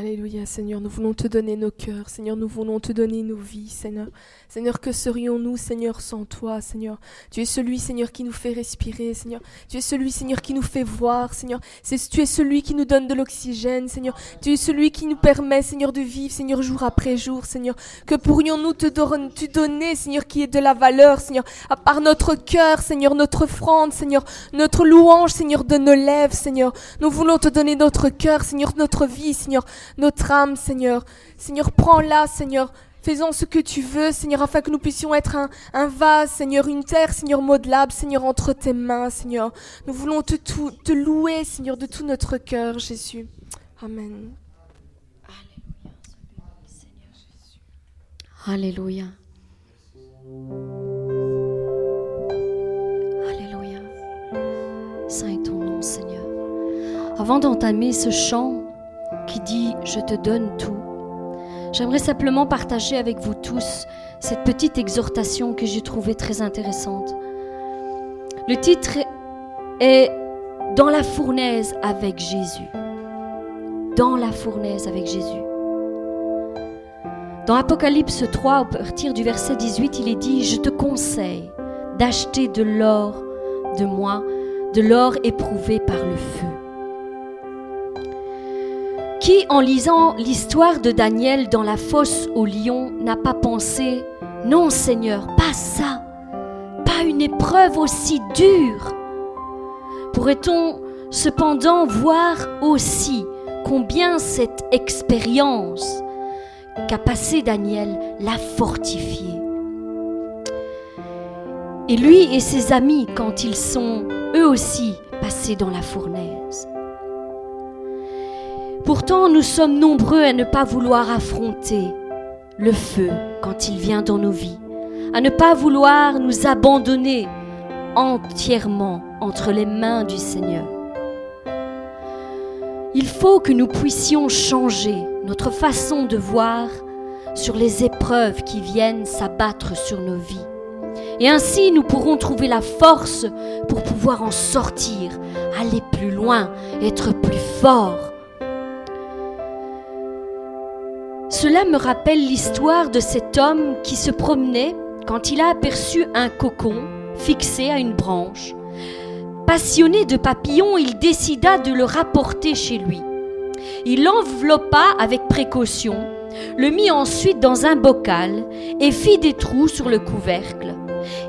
Alléluia, Seigneur, nous voulons te donner nos cœurs, Seigneur, nous voulons te donner nos vies, Seigneur. Seigneur, que serions-nous, Seigneur, sans toi, Seigneur? Tu es celui, Seigneur, qui nous fait respirer, Seigneur. Tu es celui, Seigneur, qui nous fait voir, Seigneur. tu es celui qui nous donne de l'oxygène, Seigneur. Tu es celui qui nous permet, Seigneur, de vivre, Seigneur, jour après jour, Seigneur. Que pourrions-nous te, donner, Seigneur, qui est de la valeur, Seigneur, à part notre cœur, Seigneur, notre offrande, Seigneur, notre louange, Seigneur, de nos lèvres, Seigneur. Nous voulons te donner notre cœur, Seigneur, notre vie, Seigneur notre âme, Seigneur. Seigneur, prends-la, Seigneur. Faisons ce que tu veux, Seigneur, afin que nous puissions être un, vase, Seigneur, une terre, Seigneur, modelable, Seigneur, entre tes mains, Seigneur. Nous voulons te, louer, Seigneur, de tout notre cœur, Jésus. Amen. Alléluia. Alléluia. Saint est ton nom, Seigneur. Avant d'entamer ce chant, qui dit ⁇ Je te donne tout ⁇ J'aimerais simplement partager avec vous tous cette petite exhortation que j'ai trouvée très intéressante. Le titre est Dans la fournaise avec Jésus. Dans la fournaise avec Jésus. Dans Apocalypse 3, à partir du verset 18, il est dit, Je te conseille d'acheter de l'or de moi, de l'or éprouvé par le feu qui, en lisant l'histoire de Daniel dans la fosse au lion, n'a pas pensé Non, Seigneur, pas ça, pas une épreuve aussi dure Pourrait-on cependant voir aussi combien cette expérience qu'a passé Daniel l'a fortifié Et lui et ses amis, quand ils sont eux aussi passés dans la fournaise. Pourtant, nous sommes nombreux à ne pas vouloir affronter le feu quand il vient dans nos vies, à ne pas vouloir nous abandonner entièrement entre les mains du Seigneur. Il faut que nous puissions changer notre façon de voir sur les épreuves qui viennent s'abattre sur nos vies. Et ainsi nous pourrons trouver la force pour pouvoir en sortir, aller plus loin, être plus forts Cela me rappelle l'histoire de cet homme qui se promenait quand il a aperçu un cocon fixé à une branche. Passionné de papillons, il décida de le rapporter chez lui. Il l'enveloppa avec précaution, le mit ensuite dans un bocal et fit des trous sur le couvercle.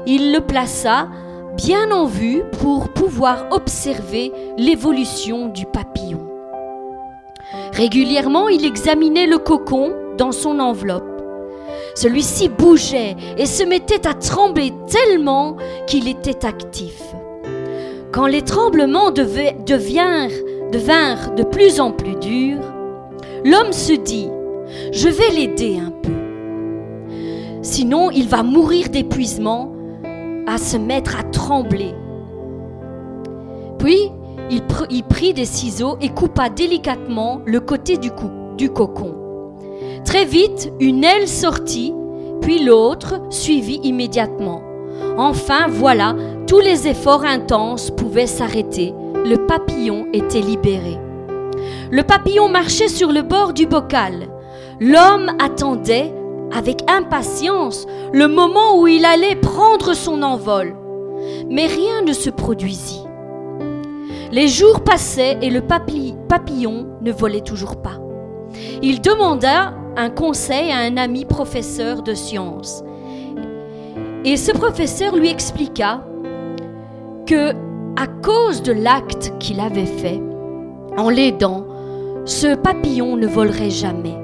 Il le plaça bien en vue pour pouvoir observer l'évolution du papillon. Régulièrement, il examinait le cocon dans son enveloppe. Celui-ci bougeait et se mettait à trembler tellement qu'il était actif. Quand les tremblements devinrent, devinrent de plus en plus durs, l'homme se dit, je vais l'aider un peu. Sinon, il va mourir d'épuisement à se mettre à trembler. Puis, il, prit des ciseaux et coupa délicatement le côté du, cocon. Très vite, une aile sortit, puis l'autre suivit immédiatement. Enfin, voilà, tous les efforts intenses pouvaient s'arrêter. Le papillon était libéré. Le papillon marchait sur le bord du bocal. L'homme attendait avec impatience le moment où il allait prendre son envol. Mais rien ne se produisit. Les jours passaient et le papillon ne volait toujours pas. Il demanda un conseil à un ami professeur de sciences. Et ce professeur lui expliqua que, à cause de l'acte qu'il avait fait, en l'aidant, ce papillon ne volerait jamais.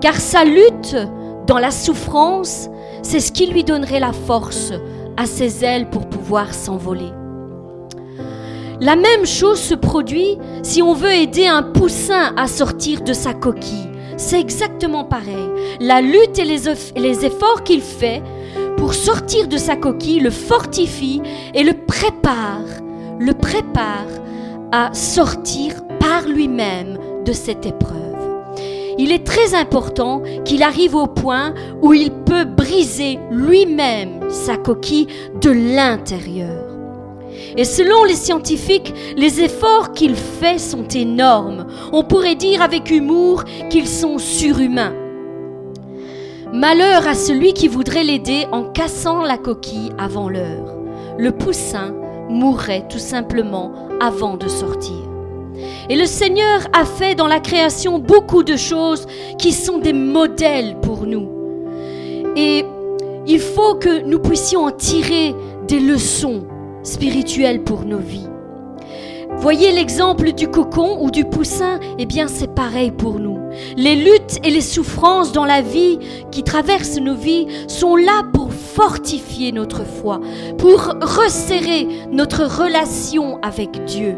Car sa lutte dans la souffrance, c'est ce qui lui donnerait la force à ses ailes pour pouvoir s'envoler. La même chose se produit si on veut aider un poussin à sortir de sa coquille. C'est exactement pareil. La lutte et les, efforts qu'il fait pour sortir de sa coquille le fortifie et le prépare, le prépare à sortir par lui-même de cette épreuve. Il est très important qu'il arrive au point où il peut briser lui-même sa coquille de l'intérieur. Et selon les scientifiques, les efforts qu'il fait sont énormes. On pourrait dire avec humour qu'ils sont surhumains. Malheur à celui qui voudrait l'aider en cassant la coquille avant l'heure. Le poussin mourrait tout simplement avant de sortir. Et le Seigneur a fait dans la création beaucoup de choses qui sont des modèles pour nous. Et il faut que nous puissions en tirer des leçons spirituelles pour nos vies. Voyez l'exemple du cocon ou du poussin, eh bien c'est pareil pour nous. Les luttes et les souffrances dans la vie qui traversent nos vies sont là pour fortifier notre foi, pour resserrer notre relation avec Dieu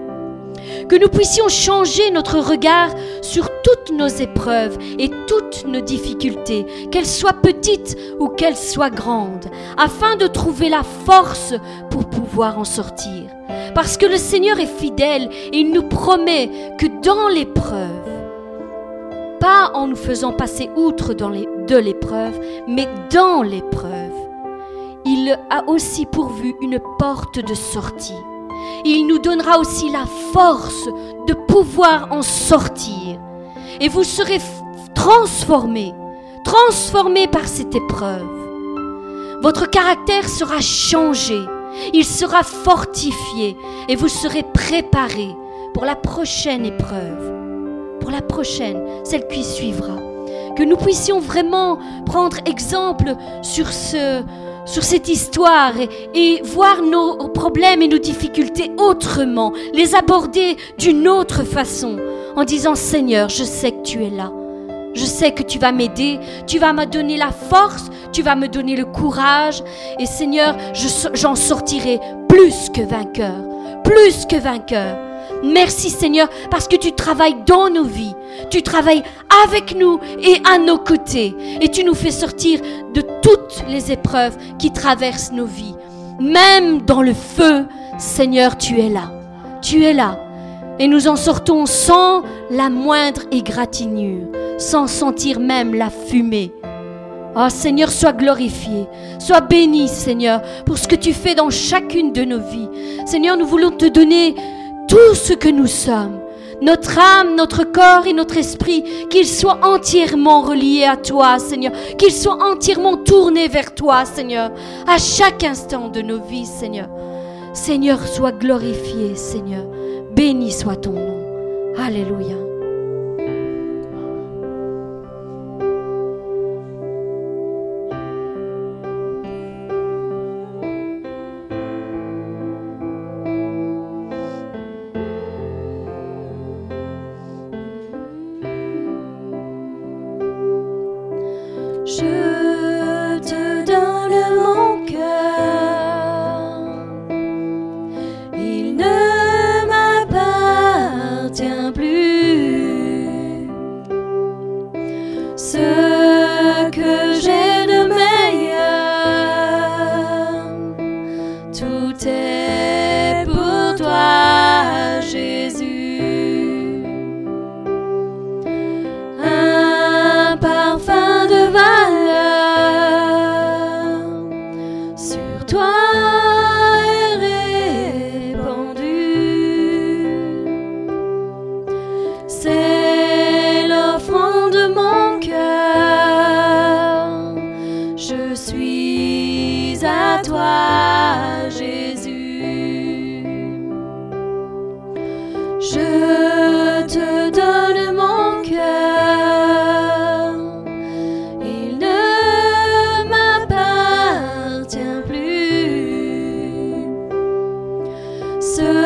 que nous puissions changer notre regard sur toutes nos épreuves et toutes nos difficultés, qu'elles soient petites ou qu'elles soient grandes, afin de trouver la force pour pouvoir en sortir. Parce que le Seigneur est fidèle et il nous promet que dans l'épreuve, pas en nous faisant passer outre de l'épreuve, mais dans l'épreuve, il a aussi pourvu une porte de sortie il nous donnera aussi la force de pouvoir en sortir. Et vous serez transformés, transformés par cette épreuve. Votre caractère sera changé, il sera fortifié et vous serez préparés pour la prochaine épreuve, pour la prochaine, celle qui suivra. Que nous puissions vraiment prendre exemple sur ce, sur cette histoire et, voir nos problèmes et nos difficultés autrement, les aborder d'une autre façon, en disant Seigneur, je sais que tu es là. Je sais que tu vas m'aider, tu vas me donner la force, tu vas me donner le courage. Et Seigneur, j'en sortirai plus que vainqueur, plus que vainqueur. Merci Seigneur parce que tu travailles dans nos vies. Tu travailles avec nous et à nos côtés. Et tu nous fais sortir de toutes les épreuves qui traversent nos vies. Même dans le feu, Seigneur, tu es là. Tu es là. Et nous en sortons sans la moindre égratignure, sans sentir même la fumée. Oh Seigneur, sois glorifié, sois béni Seigneur pour ce que tu fais dans chacune de nos vies. Seigneur, nous voulons te donner tout ce que nous sommes, notre âme, notre corps et notre esprit, qu'ils soient entièrement reliés à toi, Seigneur, qu'ils soient entièrement tournés vers toi, Seigneur, à chaque instant de nos vies, Seigneur. Seigneur, sois glorifié, Seigneur. Béni soit ton nom. Alléluia. Jésus.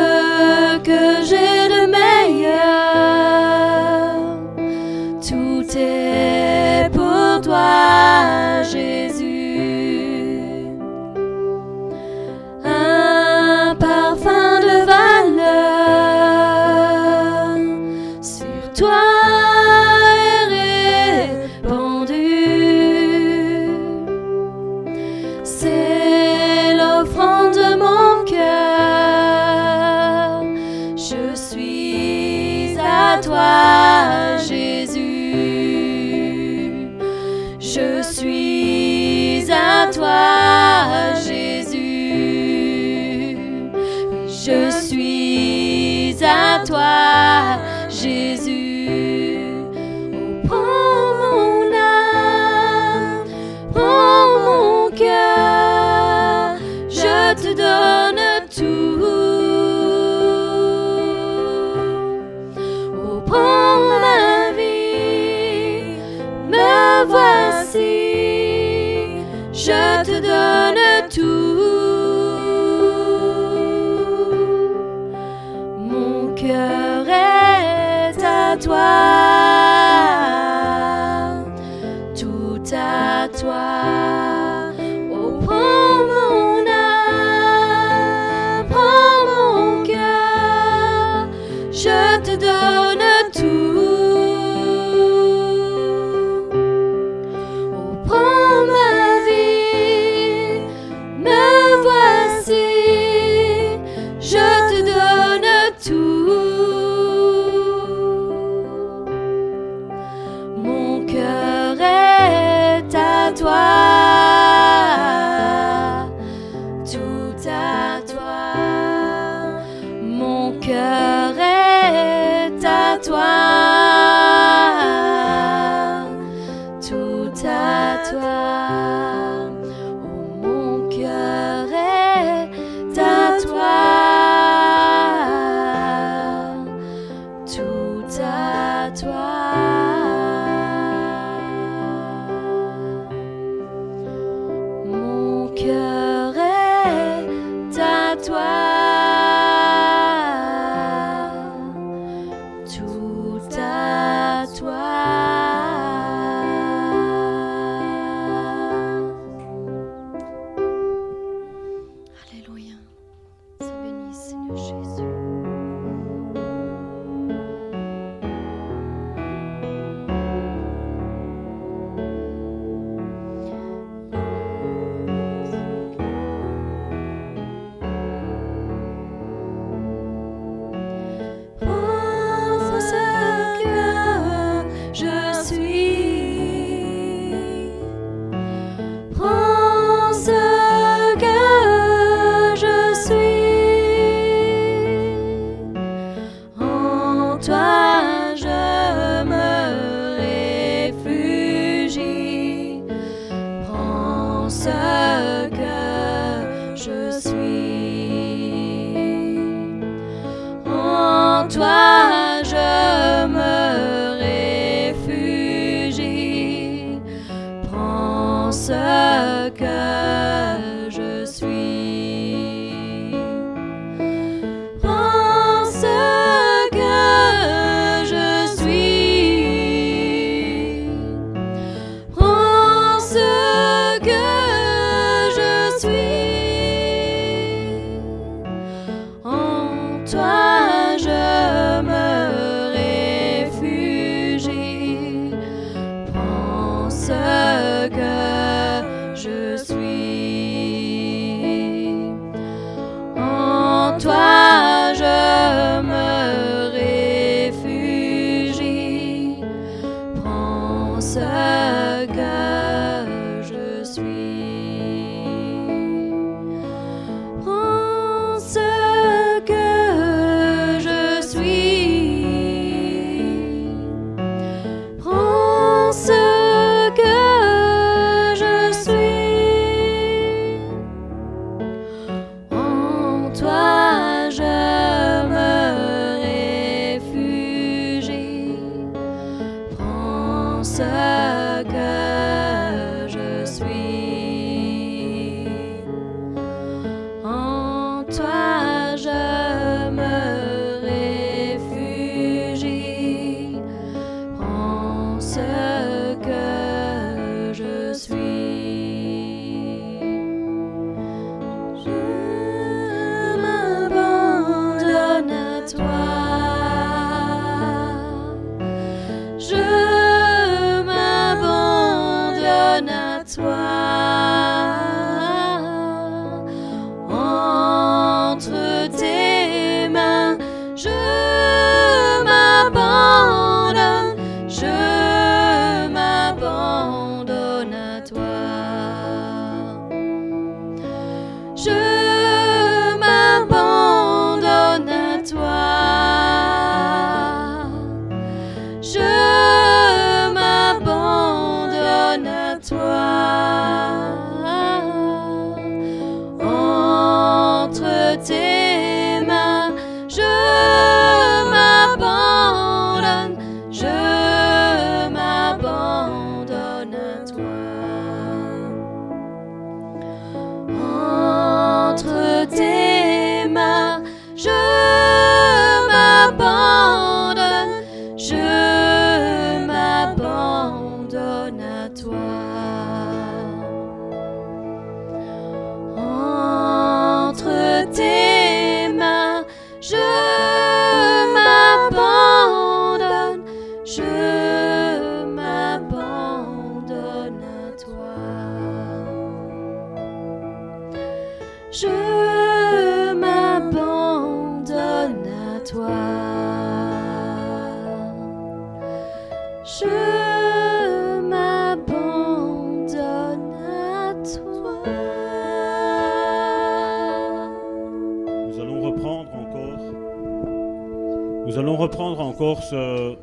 Ce,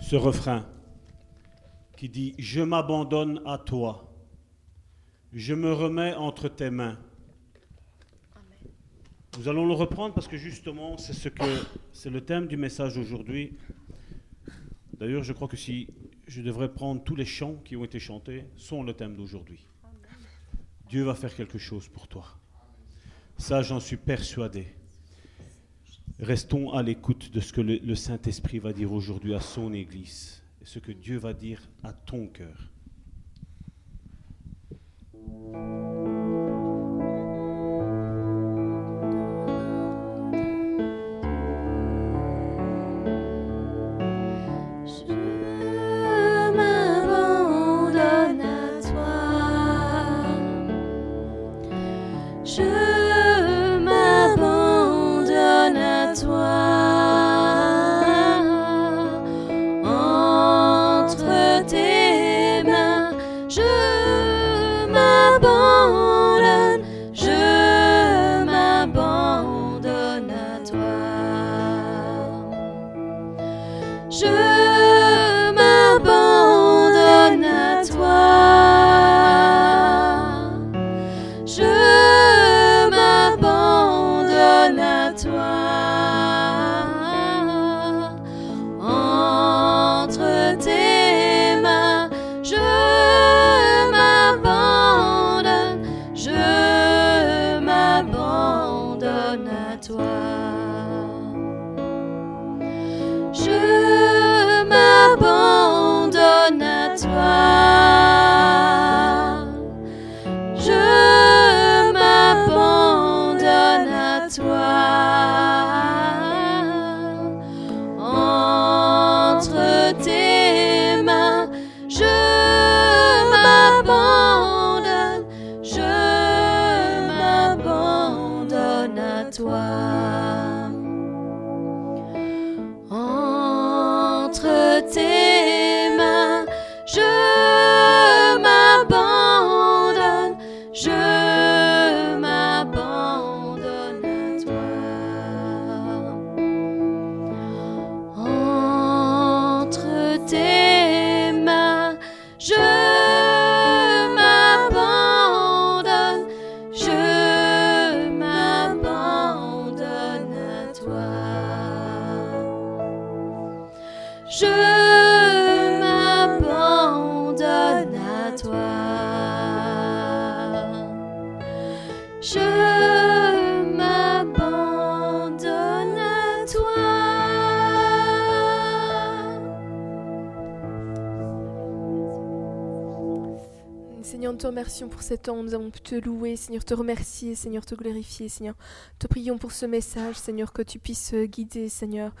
ce refrain qui dit Je m'abandonne à toi, je me remets entre tes mains. Nous allons le reprendre parce que justement, c'est ce que c'est le thème du message d'aujourd'hui. D'ailleurs, je crois que si je devrais prendre tous les chants qui ont été chantés, sont le thème d'aujourd'hui. Dieu va faire quelque chose pour toi. Ça, j'en suis persuadé. Restons à l'écoute de ce que le, Saint-Esprit va dire aujourd'hui à son Église et ce que Dieu va dire à ton cœur. Remercions pour cet temps. Nous avons pu te louer, Seigneur, te remercier, Seigneur, te glorifier, Seigneur. Te prions pour ce message, Seigneur, que tu puisses euh, guider, Seigneur.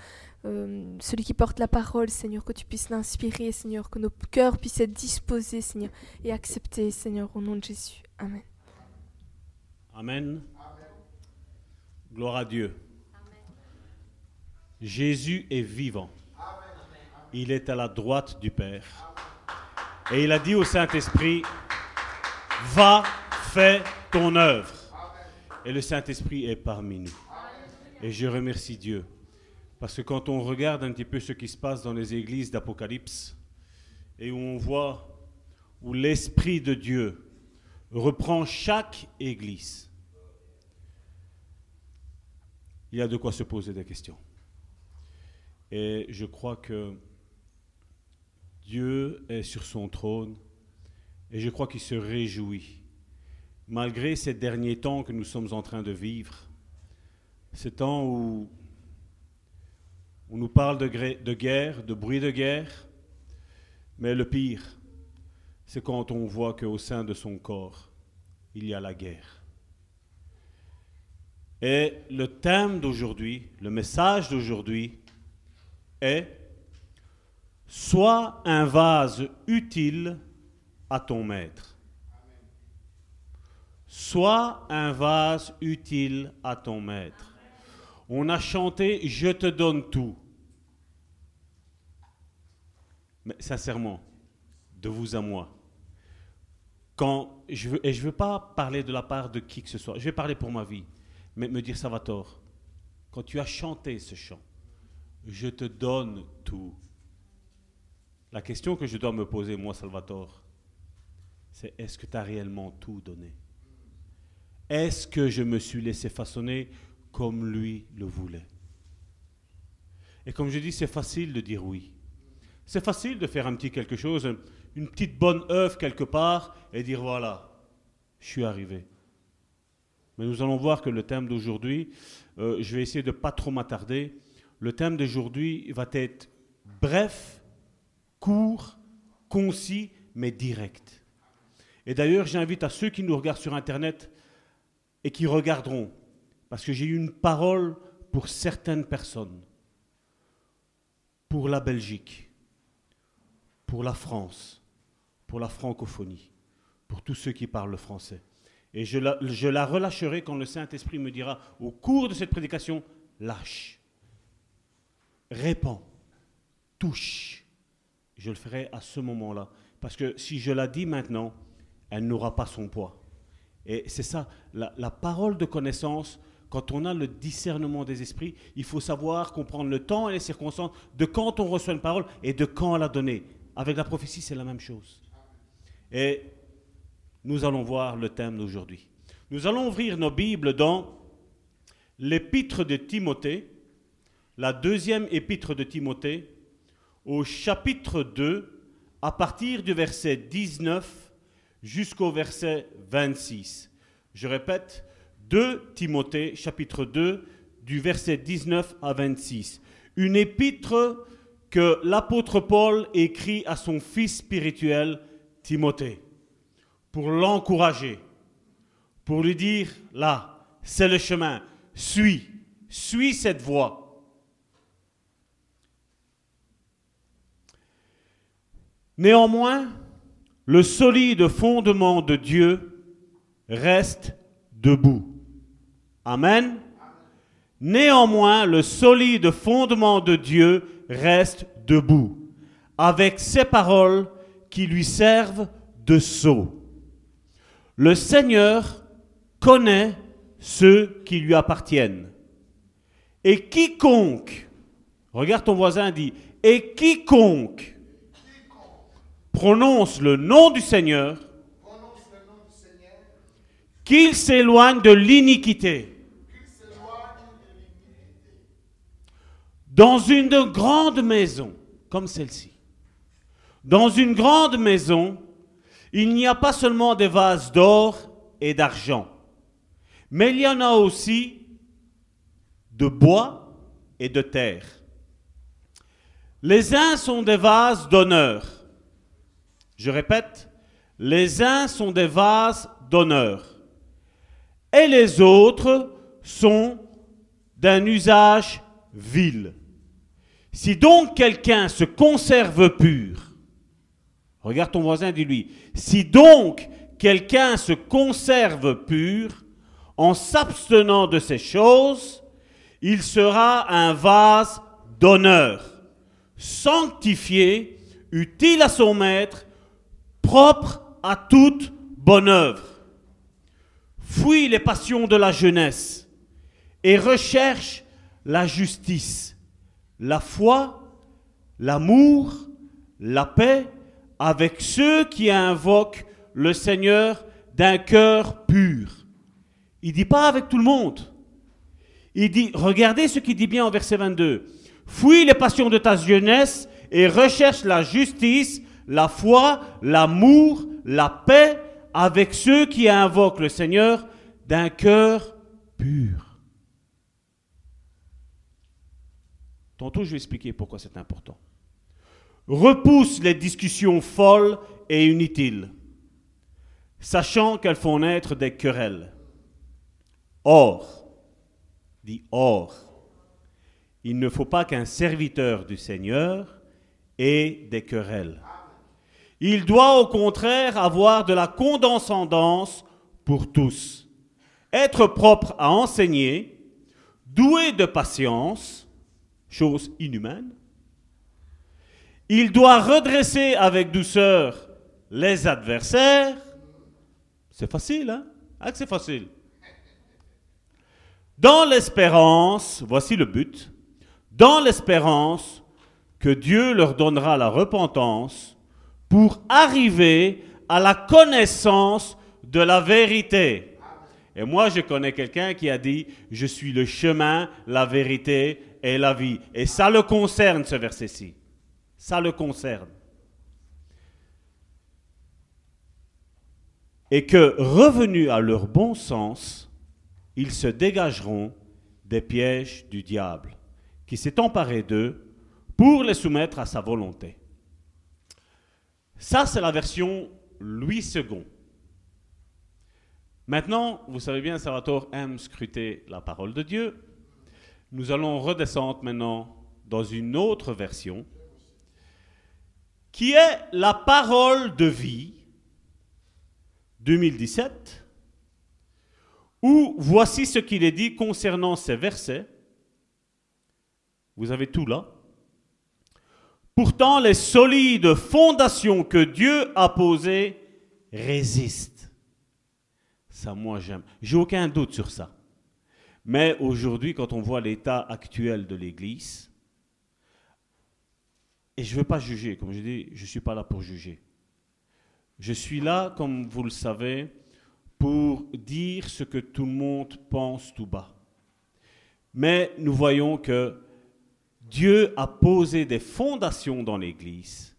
euh, celui qui porte la parole, Seigneur, que tu puisses l'inspirer, Seigneur, que nos cœurs puissent être disposés, Seigneur, et acceptés, Seigneur, au nom de Jésus. Amen. Amen. Gloire à Dieu. Jésus est vivant. Il est à la droite du Père. Et il a dit au Saint-Esprit, va, fais ton œuvre. Et le Saint-Esprit est parmi nous. Et je remercie Dieu. Parce que quand on regarde un petit peu ce qui se passe dans les églises d'Apocalypse, et où on voit où l'Esprit de Dieu reprend chaque église, il y a de quoi se poser des questions. Et je crois que Dieu est sur son trône et je crois qu'il se réjouit. Malgré ces derniers temps que nous sommes en train de vivre, ces temps où on nous parle de, guerre, de bruit de guerre, mais le pire, c'est quand on voit qu'au sein de son corps, il y a la guerre. Et le thème d'aujourd'hui, le message d'aujourd'hui est Sois un vase utile à ton maître. Sois un vase utile à ton maître. On a chanté Je te donne tout. Mais sincèrement, de vous à moi, quand je veux, et je ne veux pas parler de la part de qui que ce soit, je vais parler pour ma vie, mais me dire Salvatore, quand tu as chanté ce chant, je te donne tout. La question que je dois me poser, moi, Salvatore, c'est est-ce que tu as réellement tout donné? Est-ce que je me suis laissé façonner comme lui le voulait? Et comme je dis, c'est facile de dire oui. C'est facile de faire un petit quelque chose, une petite bonne œuvre quelque part et dire voilà, je suis arrivé. Mais nous allons voir que le thème d'aujourd'hui, euh, je vais essayer de ne pas trop m'attarder. Le thème d'aujourd'hui va être bref, court, concis, mais direct. Et d'ailleurs, j'invite à ceux qui nous regardent sur Internet et qui regarderont, parce que j'ai eu une parole pour certaines personnes, pour la Belgique, pour la France, pour la francophonie, pour tous ceux qui parlent le français. Et je la, relâcherai quand le Saint-Esprit me dira, au cours de cette prédication, lâche, répands, touche. Je le ferai à ce moment-là. Parce que si je la dis maintenant, elle n'aura pas son poids. Et c'est ça, la, parole de connaissance, quand on a le discernement des esprits, il faut savoir comprendre le temps et les circonstances de quand on reçoit une parole et de quand la donner. Avec la prophétie, c'est la même chose. Et nous allons voir le thème d'aujourd'hui. Nous allons ouvrir nos Bibles dans l'épître de Timothée, la deuxième épître de Timothée, au chapitre 2, à partir du verset 19 jusqu'au verset 26. Je répète, 2 Timothée, chapitre 2, du verset 19 à 26. Une épître que l'apôtre Paul écrit à son fils spirituel, Timothée pour l'encourager, pour lui dire, là, c'est le chemin, suis, suis cette voie. Néanmoins, le solide fondement de Dieu reste debout. Amen. Néanmoins, le solide fondement de Dieu reste debout, avec ses paroles qui lui servent de sceau. Le Seigneur connaît ceux qui lui appartiennent. Et quiconque, regarde ton voisin, dit, et quiconque prononce le nom du Seigneur, qu'il s'éloigne de l'iniquité. Dans une grande maison, comme celle-ci, dans une grande maison, il n'y a pas seulement des vases d'or et d'argent, mais il y en a aussi de bois et de terre. Les uns sont des vases d'honneur. Je répète, les uns sont des vases d'honneur et les autres sont d'un usage vil. Si donc quelqu'un se conserve pur, Regarde ton voisin, dis-lui. Si donc quelqu'un se conserve pur en s'abstenant de ces choses, il sera un vase d'honneur, sanctifié, utile à son maître, propre à toute bonne œuvre. Fuis les passions de la jeunesse et recherche la justice, la foi, l'amour, la paix, avec ceux qui invoquent le Seigneur d'un cœur pur. Il dit pas avec tout le monde. Il dit, regardez ce qu'il dit bien en verset 22. Fuis les passions de ta jeunesse et recherche la justice, la foi, l'amour, la paix avec ceux qui invoquent le Seigneur d'un cœur pur. Tantôt, je vais expliquer pourquoi c'est important repousse les discussions folles et inutiles, sachant qu'elles font naître des querelles. Or, dit or, il ne faut pas qu'un serviteur du Seigneur ait des querelles. Il doit au contraire avoir de la condescendance pour tous, être propre à enseigner, doué de patience, chose inhumaine, il doit redresser avec douceur les adversaires. C'est facile, hein? Ah, c'est facile. Dans l'espérance, voici le but, dans l'espérance que Dieu leur donnera la repentance pour arriver à la connaissance de la vérité. Et moi, je connais quelqu'un qui a dit, je suis le chemin, la vérité et la vie. Et ça le concerne, ce verset-ci. Ça le concerne. Et que, revenus à leur bon sens, ils se dégageront des pièges du diable, qui s'est emparé d'eux pour les soumettre à sa volonté. Ça, c'est la version Louis II. Maintenant, vous savez bien, Salvatore aime scruter la parole de Dieu. Nous allons redescendre maintenant dans une autre version, qui est la parole de vie 2017, où voici ce qu'il est dit concernant ces versets. Vous avez tout là. Pourtant, les solides fondations que Dieu a posées résistent. Ça, moi, j'aime. J'ai aucun doute sur ça. Mais aujourd'hui, quand on voit l'état actuel de l'Église, et je ne veux pas juger, comme je dis, je ne suis pas là pour juger. Je suis là, comme vous le savez, pour dire ce que tout le monde pense tout bas. Mais nous voyons que Dieu a posé des fondations dans l'Église.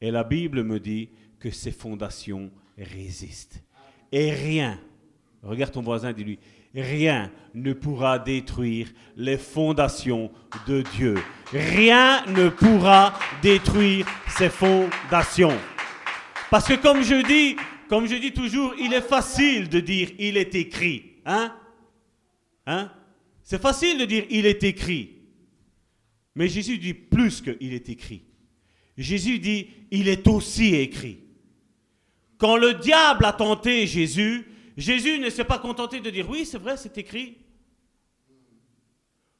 Et la Bible me dit que ces fondations résistent. Et rien, regarde ton voisin, dis-lui, rien ne pourra détruire les fondations de Dieu. Rien ne pourra détruire ces fondations. Parce que comme je dis, comme je dis toujours, il est facile de dire il est écrit. Hein? Hein? C'est facile de dire il est écrit. Mais Jésus dit plus qu'il est écrit. Jésus dit il est aussi écrit. Quand le diable a tenté Jésus, Jésus ne s'est pas contenté de dire oui, c'est vrai, c'est écrit.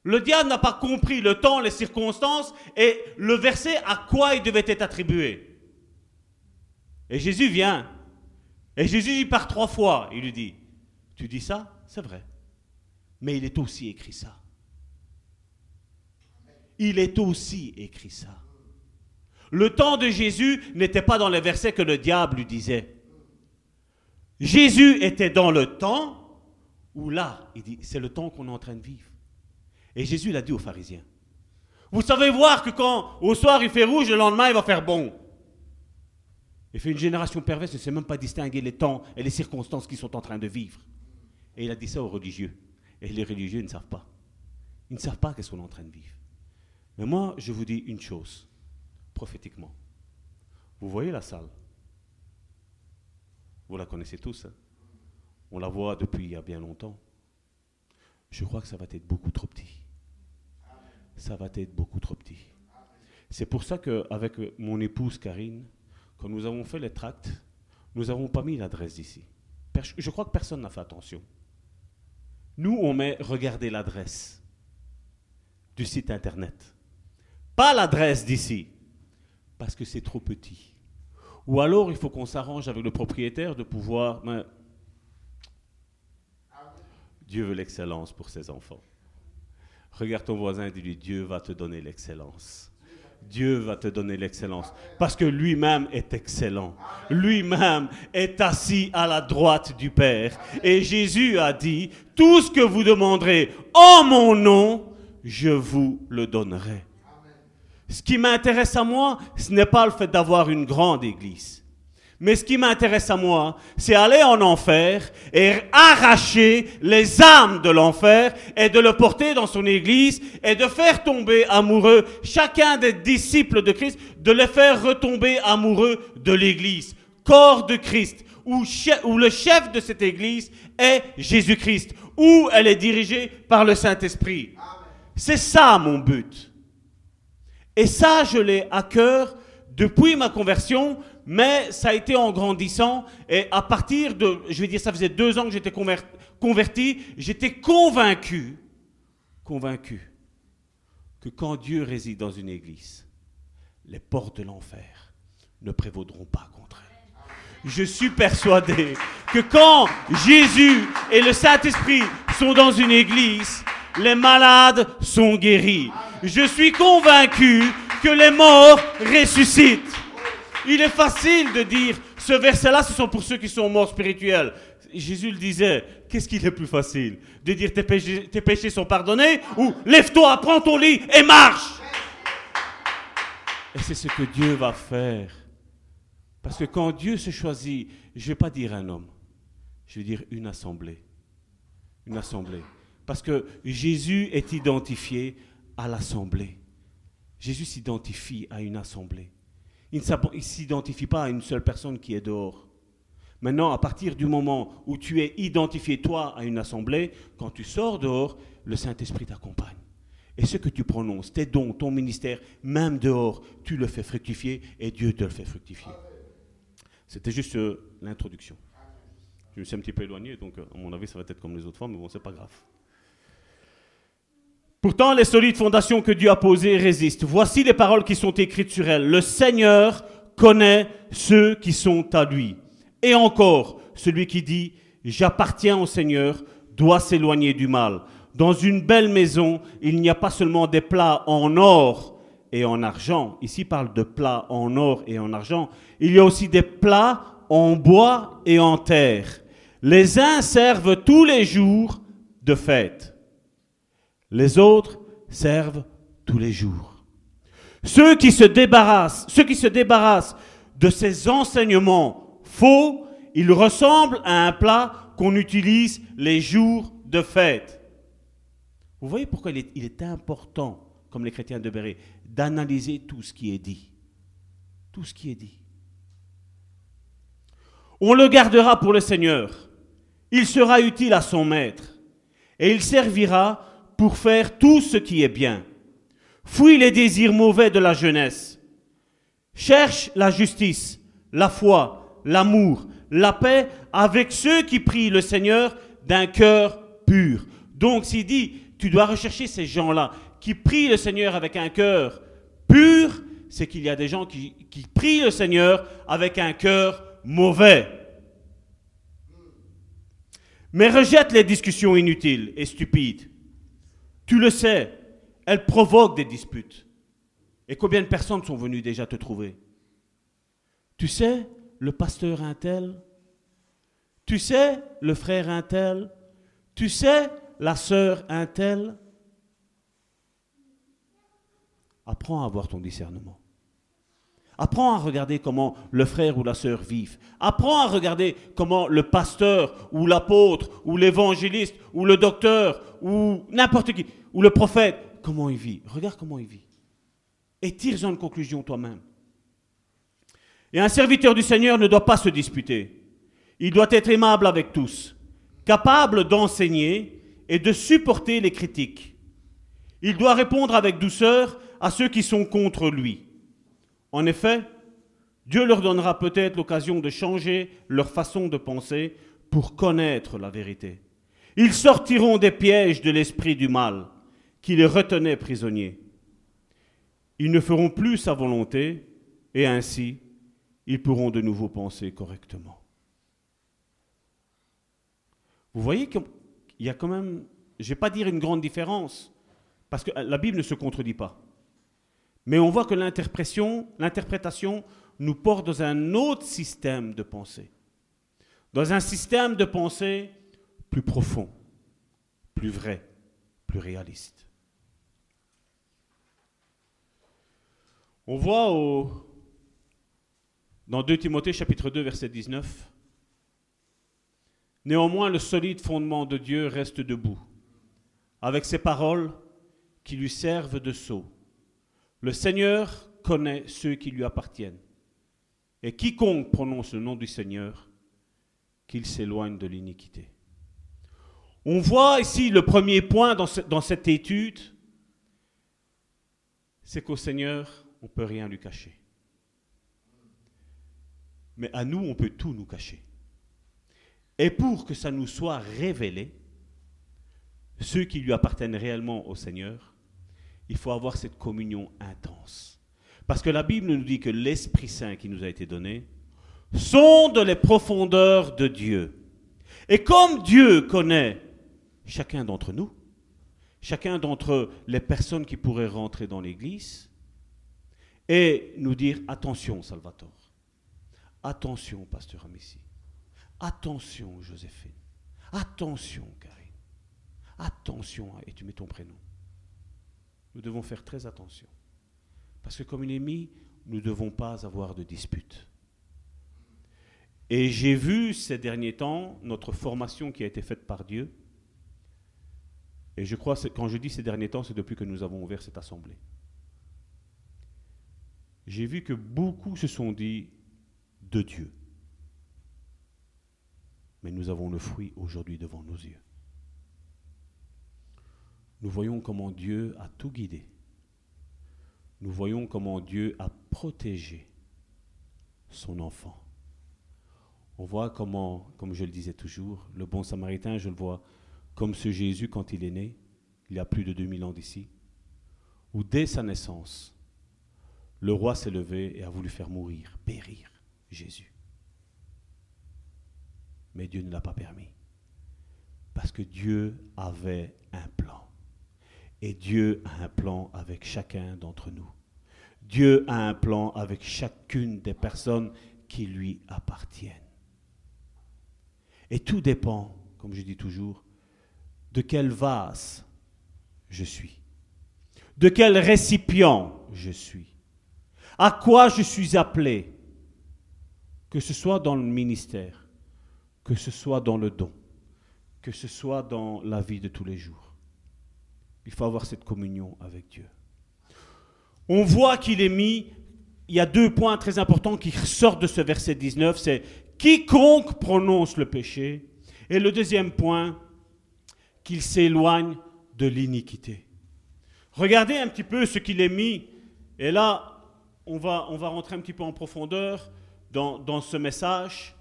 Le diable n'a pas compris le temps, les circonstances et le verset à quoi il devait être attribué. Et Jésus vient. Et Jésus dit par trois fois, il lui dit, tu dis ça, c'est vrai. Mais il est aussi écrit ça. Il est aussi écrit ça. Le temps de Jésus n'était pas dans les versets que le diable lui disait. Jésus était dans le temps où là, il dit, c'est le temps qu'on est en train de vivre. Et Jésus l'a dit aux pharisiens. Vous savez voir que quand au soir il fait rouge, le lendemain il va faire bon. Il fait une génération perverse ne sait même pas distinguer les temps et les circonstances qu'ils sont en train de vivre. Et il a dit ça aux religieux. Et les religieux ne savent pas. Ils ne savent pas qu'est-ce qu'on est en train de vivre. Mais moi, je vous dis une chose, prophétiquement. Vous voyez la salle? Vous la connaissez tous. Hein? On la voit depuis il y a bien longtemps. Je crois que ça va être beaucoup trop petit. Ça va être beaucoup trop petit. C'est pour ça qu'avec mon épouse Karine, quand nous avons fait les tracts, nous n'avons pas mis l'adresse d'ici. Je crois que personne n'a fait attention. Nous, on met regardez l'adresse du site internet. Pas l'adresse d'ici, parce que c'est trop petit. Ou alors il faut qu'on s'arrange avec le propriétaire de pouvoir... Dieu veut l'excellence pour ses enfants. Regarde ton voisin et dis-lui, Dieu va te donner l'excellence. Dieu va te donner l'excellence. Parce que lui-même est excellent. Lui-même est assis à la droite du Père. Et Jésus a dit, tout ce que vous demanderez en mon nom, je vous le donnerai. Ce qui m'intéresse à moi, ce n'est pas le fait d'avoir une grande église. Mais ce qui m'intéresse à moi, c'est aller en enfer et arracher les âmes de l'enfer et de le porter dans son église et de faire tomber amoureux chacun des disciples de Christ, de les faire retomber amoureux de l'église, corps de Christ, où, où le chef de cette église est Jésus-Christ, où elle est dirigée par le Saint-Esprit. C'est ça mon but. Et ça, je l'ai à cœur depuis ma conversion mais ça a été en grandissant. Et à partir de, je vais dire, ça faisait deux ans que j'étais converti, j'étais convaincu, convaincu, que quand Dieu réside dans une église, les portes de l'enfer ne prévaudront pas contre elle. Je suis persuadé que quand Jésus et le Saint-Esprit sont dans une église, les malades sont guéris. Je suis convaincu que les morts ressuscitent. Il est facile de dire, ce verset-là, ce sont pour ceux qui sont morts spirituels. Jésus le disait, qu'est-ce qu'il est plus facile De dire tes péchés, tes péchés sont pardonnés ou lève-toi, prends ton lit et marche Et c'est ce que Dieu va faire. Parce que quand Dieu se choisit, je ne vais pas dire un homme, je vais dire une assemblée. Une assemblée. Parce que Jésus est identifié à l'assemblée. Jésus s'identifie à une assemblée. Il ne s'identifie pas à une seule personne qui est dehors. Maintenant, à partir du moment où tu es identifié, toi, à une assemblée, quand tu sors dehors, le Saint-Esprit t'accompagne. Et ce que tu prononces, tes dons, ton ministère, même dehors, tu le fais fructifier et Dieu te le fait fructifier. C'était juste euh, l'introduction. Je me suis un petit peu éloigné, donc euh, à mon avis, ça va être comme les autres fois, mais bon, c'est pas grave. Pourtant, les solides fondations que Dieu a posées résistent. Voici les paroles qui sont écrites sur elles. Le Seigneur connaît ceux qui sont à lui. Et encore, celui qui dit J'appartiens au Seigneur doit s'éloigner du mal. Dans une belle maison, il n'y a pas seulement des plats en or et en argent. Ici, parle de plats en or et en argent. Il y a aussi des plats en bois et en terre. Les uns servent tous les jours de fête. Les autres servent tous les jours. Ceux qui se débarrassent, ceux qui se débarrassent de ces enseignements faux, il ressemble à un plat qu'on utilise les jours de fête. Vous voyez pourquoi il est, important, comme les chrétiens de Béret, d'analyser tout ce qui est dit. Tout ce qui est dit. On le gardera pour le Seigneur. Il sera utile à son maître. Et il servira pour faire tout ce qui est bien. Fouille les désirs mauvais de la jeunesse. Cherche la justice, la foi, l'amour, la paix avec ceux qui prient le Seigneur d'un cœur pur. Donc s'il dit, tu dois rechercher ces gens-là qui prient le Seigneur avec un cœur pur, c'est qu'il y a des gens qui, qui prient le Seigneur avec un cœur mauvais. Mais rejette les discussions inutiles et stupides. Tu le sais, elles provoquent des disputes. Et combien de personnes sont venues déjà te trouver? Tu sais, le pasteur un tel, tu sais le frère un tel, tu sais la sœur un tel. Apprends à avoir ton discernement. Apprends à regarder comment le frère ou la sœur vivent. Apprends à regarder comment le pasteur ou l'apôtre ou l'évangéliste ou le docteur ou n'importe qui ou le prophète, comment il vit? Regarde comment il vit. Et tire-en une conclusion toi-même. Et un serviteur du Seigneur ne doit pas se disputer. Il doit être aimable avec tous, capable d'enseigner et de supporter les critiques. Il doit répondre avec douceur à ceux qui sont contre lui. En effet, Dieu leur donnera peut-être l'occasion de changer leur façon de penser pour connaître la vérité. Ils sortiront des pièges de l'esprit du mal qui les retenait prisonniers. Ils ne feront plus sa volonté et ainsi ils pourront de nouveau penser correctement. Vous voyez qu'il y a quand même, je ne vais pas dire une grande différence, parce que la Bible ne se contredit pas. Mais on voit que l'interprétation, nous porte dans un autre système de pensée. Dans un système de pensée plus profond, plus vrai, plus réaliste. On voit dans 2 Timothée chapitre 2 verset 19. Néanmoins, le solide fondement de Dieu reste debout, avec ses paroles qui lui servent de sceau. Le Seigneur connaît ceux qui lui appartiennent. Et quiconque prononce le nom du Seigneur, qu'il s'éloigne de l'iniquité. On voit ici le premier point dans, cette étude, c'est qu'au Seigneur, on ne peut rien lui cacher. Mais à nous, on peut tout nous cacher. Et pour que ça nous soit révélé, ceux qui lui appartiennent réellement au Seigneur, il faut avoir cette communion intense. Parce que la Bible nous dit que l'Esprit Saint qui nous a été donné sonde les profondeurs de Dieu. Et comme Dieu connaît chacun d'entre nous, chacun d'entre les personnes qui pourraient rentrer dans l'Église et nous dire attention Salvatore, attention Pasteur Amici, attention Joséphine, attention Karine, attention, et tu mets ton prénom. Nous devons faire très attention. Parce que comme il est mis, nous ne devons pas avoir de dispute. Et j'ai vu ces derniers temps notre formation qui a été faite par Dieu. Et je crois, quand je dis ces derniers temps, c'est depuis que nous avons ouvert cette assemblée. J'ai vu que beaucoup se sont dit de Dieu. Mais nous avons le fruit aujourd'hui devant nos yeux. Nous voyons comment Dieu a tout guidé. Nous voyons comment Dieu a protégé son enfant. On voit comment, comme je le disais toujours, le bon samaritain, je le vois comme ce Jésus quand il est né, il y a plus de 2000 ans d'ici, où dès sa naissance, le roi s'est levé et a voulu faire mourir, périr Jésus. Mais Dieu ne l'a pas permis. Parce que Dieu avait un plan. Et Dieu a un plan avec chacun d'entre nous. Dieu a un plan avec chacune des personnes qui lui appartiennent. Et tout dépend, comme je dis toujours, de quel vase je suis, de quel récipient je suis, à quoi je suis appelé, que ce soit dans le ministère, que ce soit dans le don, que ce soit dans la vie de tous les jours. Il faut avoir cette communion avec Dieu. On voit qu'il est mis, il y a deux points très importants qui sortent de ce verset 19, c'est quiconque prononce le péché, et le deuxième point, qu'il s'éloigne de l'iniquité. Regardez un petit peu ce qu'il est mis, et là, on va, on rentrer un petit peu en profondeur dans, dans ce message.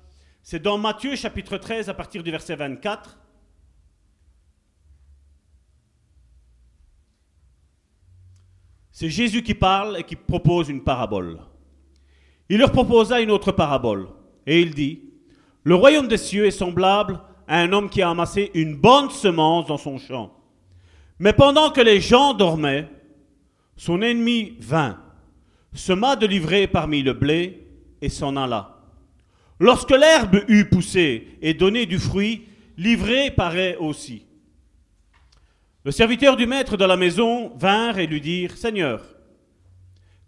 C'est dans Matthieu chapitre 13 à partir du verset 24. C'est Jésus qui parle et qui propose une parabole. Il leur proposa une autre parabole et il dit, Le royaume des cieux est semblable un homme qui a amassé une bonne semence dans son champ. Mais pendant que les gens dormaient, son ennemi vint, sema de livrer parmi le blé et s'en alla. Lorsque l'herbe eut poussé et donné du fruit, livré paraît aussi. Le serviteur du maître de la maison vint et lui dirent, Seigneur,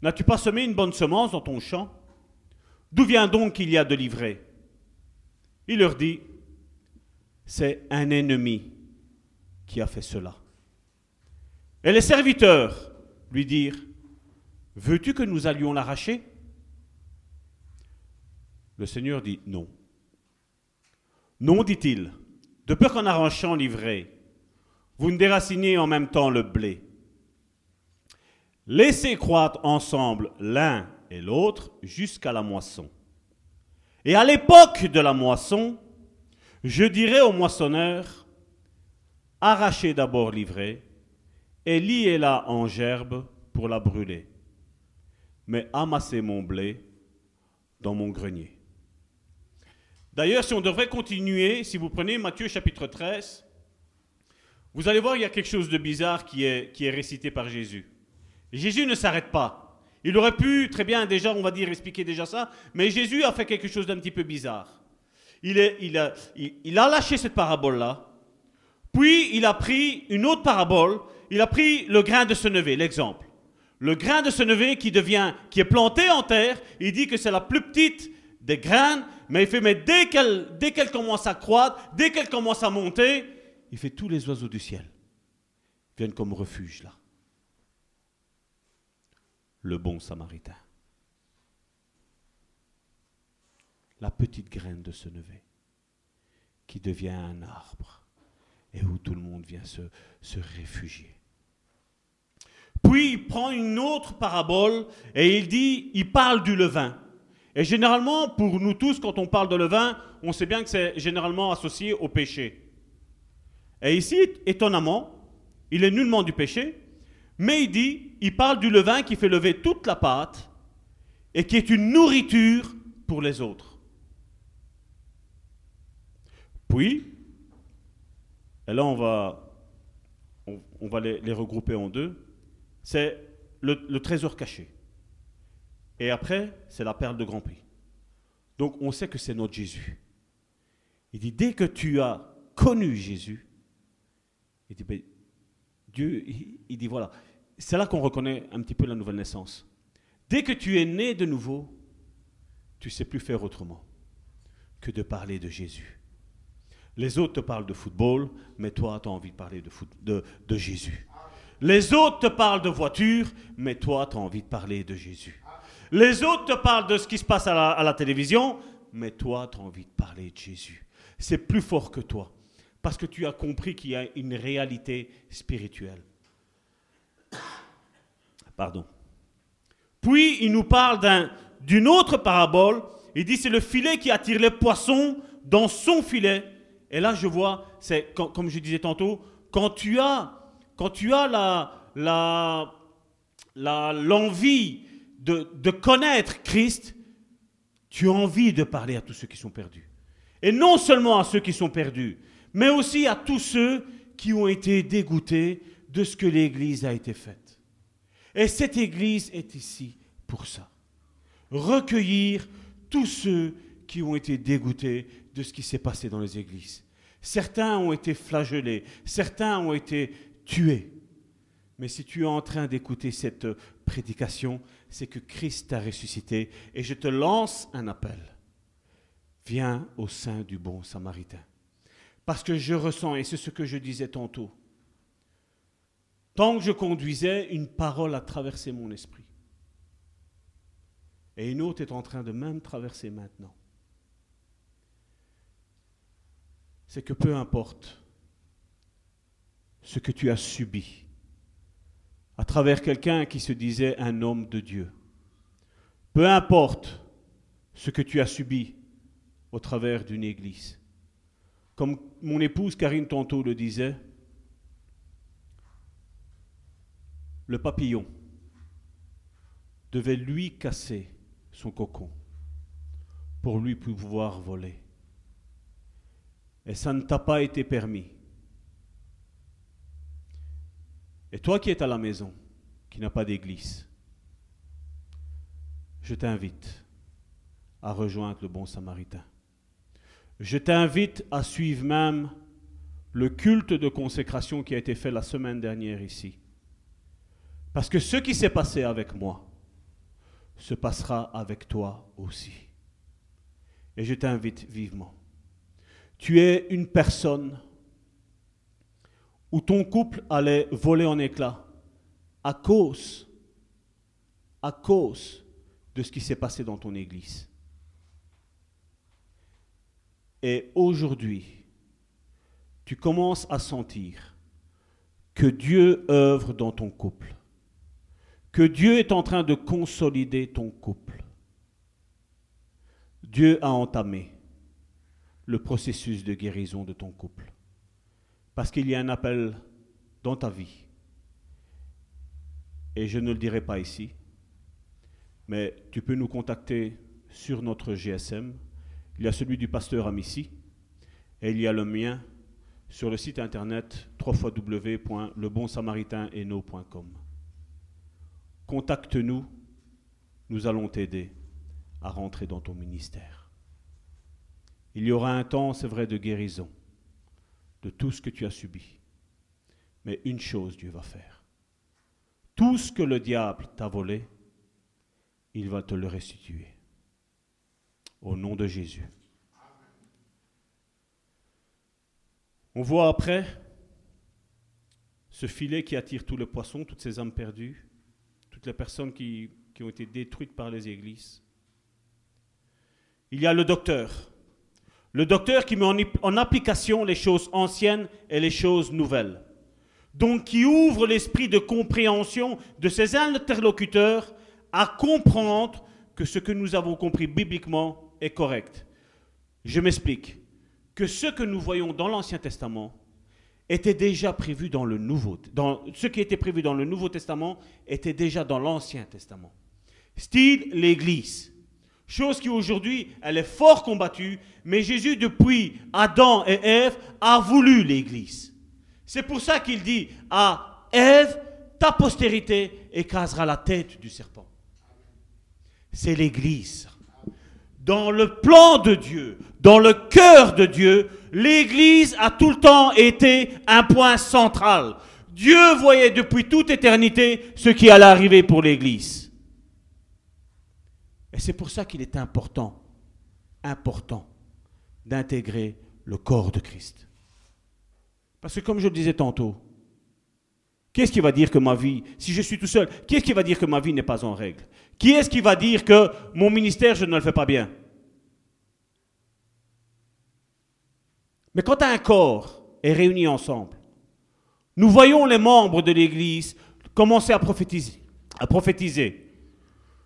n'as-tu pas semé une bonne semence dans ton champ? D'où vient donc qu'il y a de l'ivraie Il leur dit, c'est un ennemi qui a fait cela. Et les serviteurs lui dirent, veux-tu que nous allions l'arracher? Le Seigneur dit, non. Non, dit-il, de peur qu'en arrachant l'ivraie, vous ne déraciniez en même temps le blé. Laissez croître ensemble l'un et l'autre jusqu'à la moisson. Et à l'époque de la moisson, je dirai au moissonneur, arrachez d'abord l'ivraie et liez-la en gerbe pour la brûler, mais amassez mon blé dans mon grenier. D'ailleurs, si on devrait continuer, si vous prenez Matthieu chapitre 13, vous allez voir, il y a quelque chose de bizarre qui est, qui est récité par Jésus. Jésus ne s'arrête pas. Il aurait pu très bien déjà, on va dire, expliquer déjà ça, mais Jésus a fait quelque chose d'un petit peu bizarre. Il, a lâché cette parabole-là, puis il a pris une autre parabole, il a pris le grain de senevé, l'exemple. Le grain de senevé qui devient, qui est planté en terre, il dit que c'est la plus petite des graines, mais il fait, mais dès qu'elle, dès qu'elle commence à croître, dès qu'elle commence à monter, il fait tous les oiseaux du ciel viennent comme refuge là. Le bon samaritain. La petite graine de ce nevé qui devient un arbre et où tout le monde vient se, se réfugier. Puis il prend une autre parabole et il dit, il parle du levain. Et généralement, pour nous tous, quand on parle de levain, on sait bien que c'est généralement associé au péché. Et ici, étonnamment, il est nullement du péché, mais il dit, il parle du levain qui fait lever toute la pâte et qui est une nourriture pour les autres. Puis, et là on va, on, va les, regrouper en deux. C'est le, trésor caché. Et après, c'est la perle de grand prix. Donc on sait que c'est notre Jésus. Il dit, dès que tu as connu Jésus, ben, Dieu, il, il dit, voilà, c'est là qu'on reconnaît un petit peu la nouvelle naissance. Dès que tu es né de nouveau, tu sais plus faire autrement que de parler de Jésus. Les autres te parlent de football, mais toi, tu as envie de parler de, Jésus. Les autres te parlent de voiture, mais toi, tu as envie de parler de Jésus. Les autres te parlent de ce qui se passe à la, télévision, mais toi, tu as envie de parler de Jésus. C'est plus fort que toi, parce que tu as compris qu'il y a une réalité spirituelle. Pardon. Puis il nous parle d'un- d'une autre parabole. Il dit c'est le filet qui attire les poissons dans son filet. Et là je vois, c'est comme je disais tantôt, quand tu as, quand tu as la, la, la- l'envie de, de connaître Christ, tu as envie de parler à tous ceux qui sont perdus. Et non seulement à ceux qui sont perdus, mais aussi à tous ceux qui ont été dégoûtés de ce que l'Église a été faite. Et cette Église est ici pour ça. Recueillir tous ceux qui ont été dégoûtés de ce qui s'est passé dans les églises. Certains ont été flagellés, certains ont été tués. Mais si tu es en train d'écouter cette prédication, c'est que Christ t'a ressuscité. Et je te lance un appel. Viens au sein du bon samaritain. Parce que je ressens, et c'est ce que je disais tantôt, tant que je conduisais, une parole a traversé mon esprit. Et une autre est en train de même traverser maintenant. C'est que peu importe ce que tu as subi à travers quelqu'un qui se disait un homme de Dieu, peu importe ce que tu as subi au travers d'une église, comme mon épouse Karine tantôt le disait, le papillon devait lui casser son cocon pour lui pouvoir voler. Et ça ne t'a pas été permis. Et toi qui es à la maison, qui n'a pas d'église, je t'invite à rejoindre le bon samaritain. Je t'invite à suivre même le culte de consécration qui a été fait la semaine dernière ici. Parce que ce qui s'est passé avec moi se passera avec toi aussi. Et je t'invite vivement. Tu es une personne où ton couple allait voler en éclats à cause, à cause de ce qui s'est passé dans ton église. Et aujourd'hui, tu commences à sentir que Dieu œuvre dans ton couple, que Dieu est en train de consolider ton couple. Dieu a entamé le processus de guérison de ton couple. Parce qu'il y a un appel dans ta vie. Et je ne le dirai pas ici, mais tu peux nous contacter sur notre GSM. Il y a celui du pasteur Amici et il y a le mien sur le site internet www.lebonsamaritaineno.com. Contacte-nous, nous allons t'aider à rentrer dans ton ministère. Il y aura un temps, c'est vrai, de guérison de tout ce que tu as subi. Mais une chose Dieu va faire. Tout ce que le diable t'a volé, il va te le restituer. Au nom de Jésus. On voit après ce filet qui attire tous les poissons, toutes ces âmes perdues, toutes les personnes qui, qui ont été détruites par les églises. Il y a le docteur. Le docteur qui met en, application les choses anciennes et les choses nouvelles. Donc qui ouvre l'esprit de compréhension de ses interlocuteurs à comprendre que ce que nous avons compris bibliquement est correct. Je m'explique. Que ce que nous voyons dans l'Ancien Testament était déjà prévu dans le Nouveau ce qui était prévu dans le Nouveau Testament était déjà dans l'Ancien Testament. Style l'Église. Chose qui aujourd'hui, elle est fort combattue, mais Jésus, depuis Adam et Ève, a voulu l'Église. C'est pour ça qu'il dit à Ève, ta postérité écrasera la tête du serpent. C'est l'Église. Dans le plan de Dieu, dans le cœur de Dieu, l'Église a tout le temps été un point central. Dieu voyait depuis toute éternité ce qui allait arriver pour l'Église. Et c'est pour ça qu'il est important, important d'intégrer le corps de Christ. Parce que comme je le disais tantôt, qu'est-ce qui va dire que ma vie, si je suis tout seul, qu'est-ce qui va dire que ma vie n'est pas en règle? Qui est-ce qui va dire que mon ministère, je ne le fais pas bien? Mais quand un corps est réuni ensemble, nous voyons les membres de l'Église commencer à prophétiser, à prophétiser.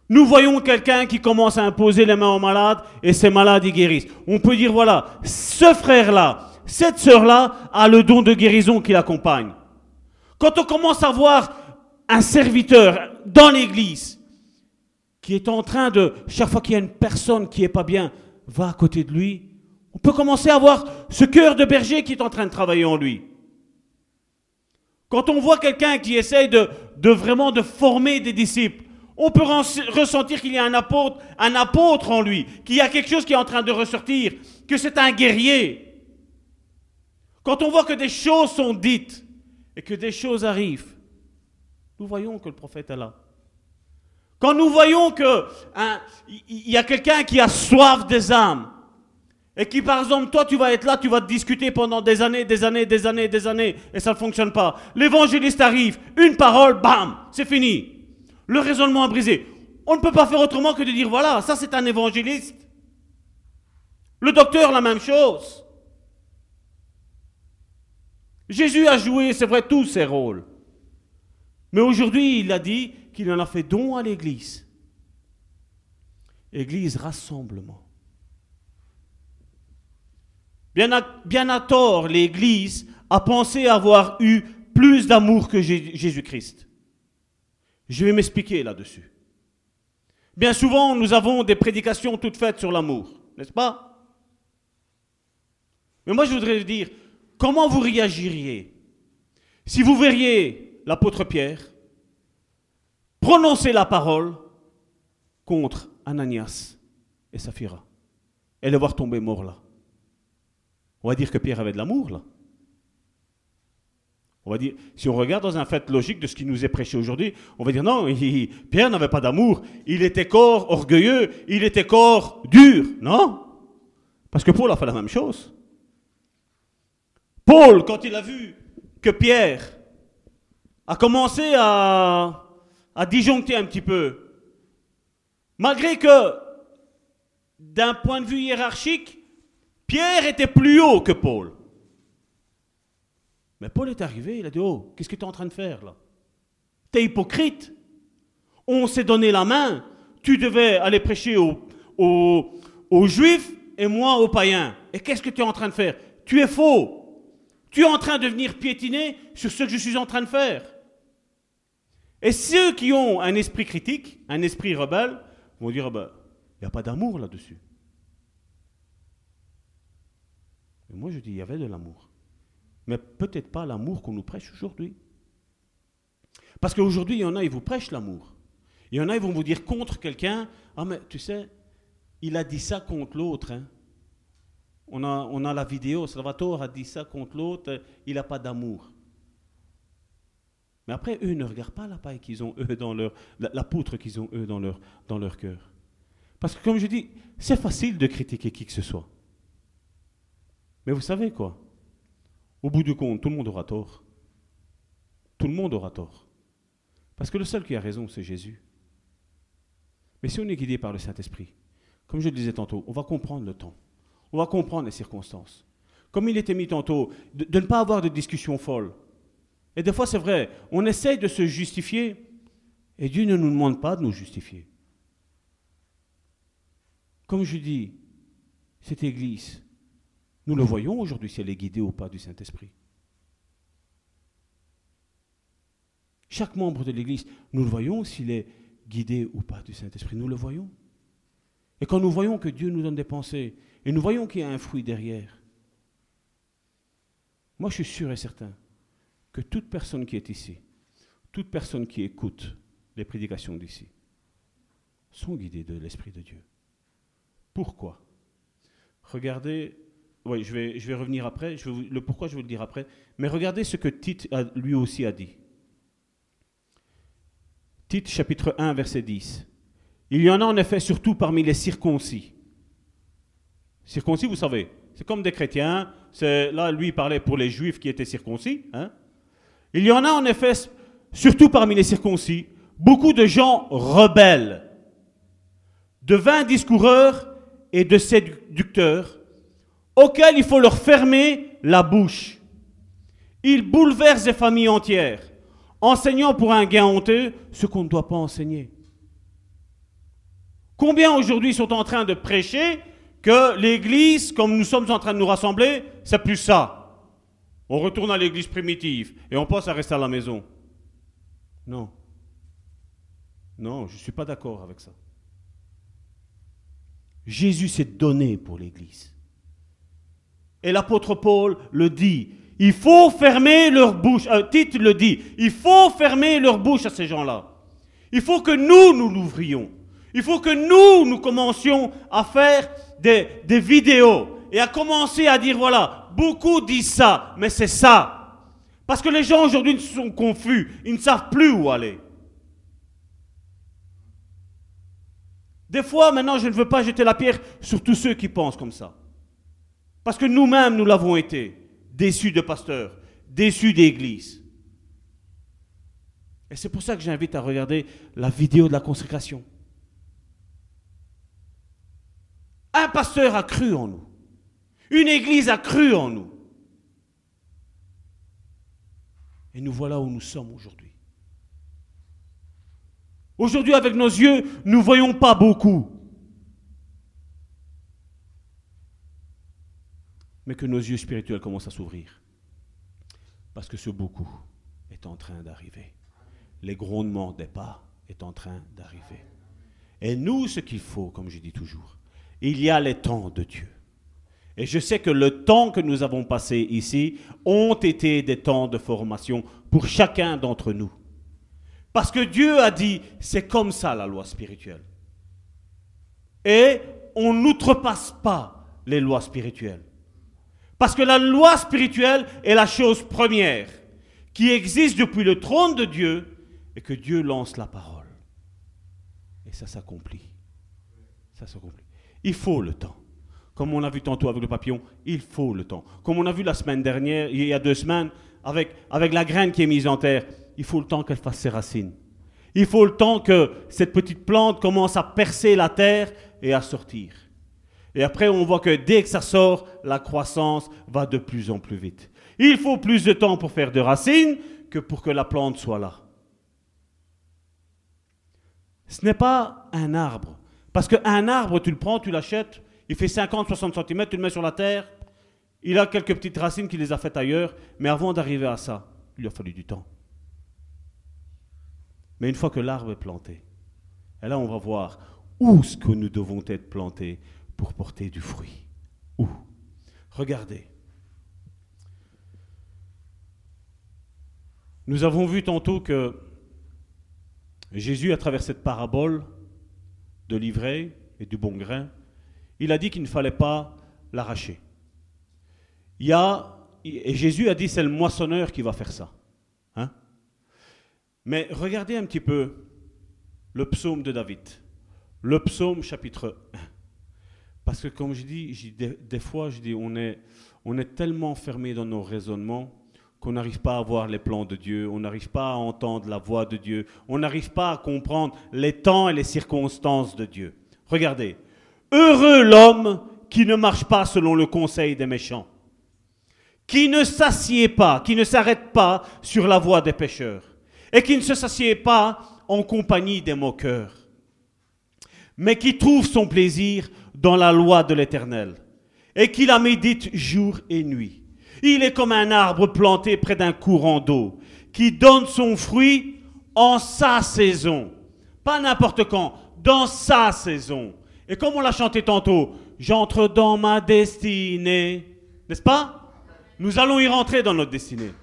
Nous voyons quelqu'un qui commence à imposer les mains aux malades et ces malades y guérissent. On peut dire, voilà, ce frère-là, cette sœur-là a le don de guérison qui l'accompagne. Quand on commence à voir un serviteur dans l'église qui est en train de, chaque fois qu'il y a une personne qui est pas bien, va à côté de lui, on peut commencer à voir ce cœur de berger qui est en train de travailler en lui. Quand on voit quelqu'un qui essaye de vraiment de former des disciples, on peut ressentir qu'il y a un apôtre, en lui, qu'il y a quelque chose qui est en train de ressortir, que c'est un guerrier. Quand on voit que des choses sont dites et que des choses arrivent, nous voyons que le prophète est là. Quand nous voyons que il y a quelqu'un qui a soif des âmes et qui, par exemple, toi, tu vas être là, tu vas te discuter pendant des années, des années, des années, des années, et ça ne fonctionne pas. L'évangéliste arrive, une parole, bam, c'est fini. Le raisonnement est brisé. On ne peut pas faire autrement que de dire voilà, ça c'est un évangéliste. Le docteur, la même chose. Jésus a joué, c'est vrai, tous ses rôles. Mais aujourd'hui, il a dit qu'il en a fait don à l'Église. Église rassemblement. Bien à, bien à tort, l'Église a pensé avoir eu plus d'amour que Jésus-Christ. Je vais m'expliquer là-dessus. Bien souvent, nous avons des prédications toutes faites sur l'amour, n'est-ce pas? Mais moi, je voudrais dire, comment vous réagiriez si vous verriez l'apôtre Pierre prononcer la parole contre Ananias et Saphira? Et le voir tomber mort là On va dire que Pierre avait de l'amour là. On va dire, si on regarde dans un fait logique de ce qui nous est prêché aujourd'hui, on va dire non, Pierre n'avait pas d'amour, il était corps orgueilleux, il était corps dur. Non, parce que Paul a fait la même chose. Paul, quand il a vu que Pierre a commencé à, à disjoncter un petit peu, malgré que d'un point de vue hiérarchique, Pierre était plus haut que Paul. Mais Paul est arrivé, il a dit, oh, qu'est-ce que tu es en train de faire là? Tu es hypocrite. On s'est donné la main. Tu devais aller prêcher aux, juifs et moi aux païens. Et qu'est-ce que tu es en train de faire? Tu es faux. Tu es en train de venir piétiner sur ce que je suis en train de faire. Et ceux qui ont un esprit critique, un esprit rebelle, vont dire, ben, il n'y a pas d'amour là-dessus. Mais moi je dis, il y avait de l'amour mais peut-être pas l'amour qu'on nous prêche aujourd'hui. Parce qu'aujourd'hui, il y en a, ils vous prêchent l'amour. Il y en a, ils vont vous dire contre quelqu'un, ah mais tu sais, il a dit ça contre l'autre. Hein. On, a, la vidéo, Salvatore a dit ça contre l'autre, il n'a pas d'amour. Mais après, eux ne regardent pas la paille qu'ils ont, eux, dans leur, la, poutre qu'ils ont, eux, dans leur, dans leur cœur. Parce que, comme je dis, c'est facile de critiquer qui que ce soit. Mais vous savez quoi? Au bout du compte, tout le monde aura tort. Tout le monde aura tort. Parce que le seul qui a raison, c'est Jésus. Mais si on est guidé par le Saint-Esprit, comme je le disais tantôt, on va comprendre le temps. On va comprendre les circonstances. Comme il était mis tantôt, de, ne pas avoir de discussions folles. Et des fois, c'est vrai, on essaye de se justifier, et Dieu ne nous demande pas de nous justifier. Comme je dis, cette Église, nous le voyons aujourd'hui si elle est guidée ou pas du Saint-Esprit. Chaque membre de l'Église, nous le voyons s'il est guidé ou pas du Saint-Esprit. Nous le voyons. Et quand nous voyons que Dieu nous donne des pensées, et nous voyons qu'il y a un fruit derrière, moi je suis sûr et certain que toute personne qui est ici, toute personne qui écoute les prédications d'ici, sont guidées de l'Esprit de Dieu. Pourquoi? Regardez, je vais, je vais revenir après, je le pourquoi je vais le dire après, mais regardez ce que Tite lui aussi a dit. Tite chapitre 1 verset 10. Il y en a en effet surtout parmi les circoncis. Circoncis, vous savez, c'est comme des chrétiens. C'est, là, lui, il parlait pour les juifs qui étaient circoncis. hein. Il y en a en effet, surtout parmi les circoncis, beaucoup de gens rebelles, de vains discoureurs et de séducteurs, auxquels il faut leur fermer la bouche. Ils bouleversent des familles entières, enseignant pour un gain honteux ce qu'on ne doit pas enseigner. Combien aujourd'hui sont en train de prêcher que l'église, comme nous sommes en train de nous rassembler, c'est plus ça. On retourne à l'église primitive et on pense à rester à la maison. Non. Non, je ne suis pas d'accord avec ça. Jésus s'est donné pour l'église. Et l'apôtre Paul le dit. Il faut fermer leur bouche. Euh, Tite le dit. Il faut fermer leur bouche à ces gens-là. Il faut que nous, nous l'ouvrions. Il faut que nous, nous commencions à faire des, des vidéos et à commencer à dire, voilà, beaucoup disent ça, mais c'est ça. Parce que les gens aujourd'hui sont confus. Ils ne savent plus où aller. Des fois, maintenant, je ne veux pas jeter la pierre sur tous ceux qui pensent comme ça. Parce que nous-mêmes, nous l'avons été, déçus de pasteurs, déçus d'églises. Et c'est pour ça que j'invite à regarder la vidéo de la consécration. Un pasteur a cru en nous. Une église a cru en nous. Et nous voilà où nous sommes aujourd'hui. Aujourd'hui, avec nos yeux, nous ne voyons pas beaucoup. Mais que nos yeux spirituels commencent à s'ouvrir. Parce que ce beaucoup est en train d'arriver. Les grondements des pas est en train d'arriver. Et nous, ce qu'il faut, comme je dis toujours, il y a les temps de Dieu. Et je sais que le temps que nous avons passé ici ont été des temps de formation pour chacun d'entre nous. Parce que Dieu a dit, c'est comme ça la loi spirituelle. Et on n'outrepasse pas les lois spirituelles. Parce que la loi spirituelle est la chose première qui existe depuis le trône de Dieu et que Dieu lance la parole. Et ça s'accomplit. Ça s'accomplit. Il faut le temps. Comme on a vu tantôt avec le papillon, il faut le temps. Comme on a vu la semaine dernière, il y a deux semaines, avec, avec la graine qui est mise en terre, il faut le temps qu'elle fasse ses racines. Il faut le temps que cette petite plante commence à percer la terre et à sortir. Et après, on voit que dès que ça sort, la croissance va de plus en plus vite. Il faut plus de temps pour faire de racines que pour que la plante soit là. Ce n'est pas un arbre. Parce qu'un arbre, tu le prends, tu l'achètes, il fait 50-60 cm, tu le mets sur la terre, il a quelques petites racines qu'il les a faites ailleurs, mais avant d'arriver à ça, il lui a fallu du temps. Mais une fois que l'arbre est planté, et là on va voir où ce que nous devons être plantés pour porter du fruit. Où? Regardez. Nous avons vu tantôt que Jésus, à travers cette parabole de l'ivraie et du bon grain, il a dit qu'il ne fallait pas l'arracher. Et Jésus a dit c'est le moissonneur qui va faire ça. Hein? Mais regardez un petit peu le psaume de David, le psaume chapitre 1. Parce que comme je dis, des, fois, je dis, on est, on est tellement fermé dans nos raisonnements qu'on n'arrive pas à voir les plans de Dieu, on n'arrive pas à entendre la voix de Dieu, on n'arrive pas à comprendre les temps et les circonstances de Dieu. Regardez, heureux l'homme qui ne marche pas selon le conseil des méchants, qui ne s'assied pas, qui ne s'arrête pas sur la voie des pécheurs, et qui ne se s'assied pas en compagnie des moqueurs, mais qui trouve son plaisir dans la loi de l'Éternel et qui la médite jour et nuit. Il est comme un arbre planté près d'un courant d'eau qui donne son fruit en sa saison. Pas n'importe quand, dans sa saison. Et comme on l'a chanté tantôt, j'entre dans ma destinée. N'est-ce pas? Nous allons y rentrer dans notre destinée.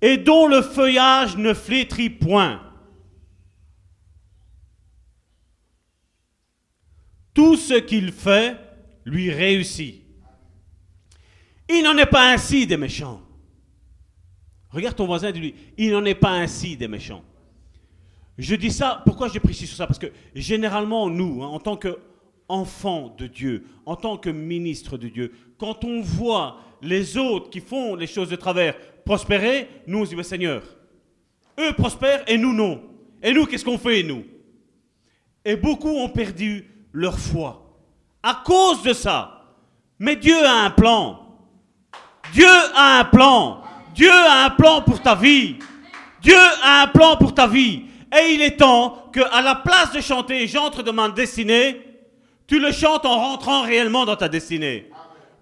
Et dont le feuillage ne flétrit point Tout ce qu'il fait lui réussit. Il n'en est pas ainsi des méchants. Regarde ton voisin et dis-lui, il n'en est pas ainsi des méchants. Je dis ça, pourquoi j'ai précisé sur ça? Parce que généralement, nous, hein, en tant qu'enfants de Dieu, en tant que ministres de Dieu, quand on voit les autres qui font les choses de travers prospérer, nous on se dit, mais Seigneur, eux prospèrent et nous non. Et nous, qu'est-ce qu'on fait, nous? Et beaucoup ont perdu leur foi à cause de ça. Mais Dieu a un plan. Dieu a un plan. Dieu a un plan pour ta vie. Dieu a un plan pour ta vie. Et il est temps que, à la place de chanter J'entre dans ma destinée, tu le chantes en rentrant réellement dans ta destinée.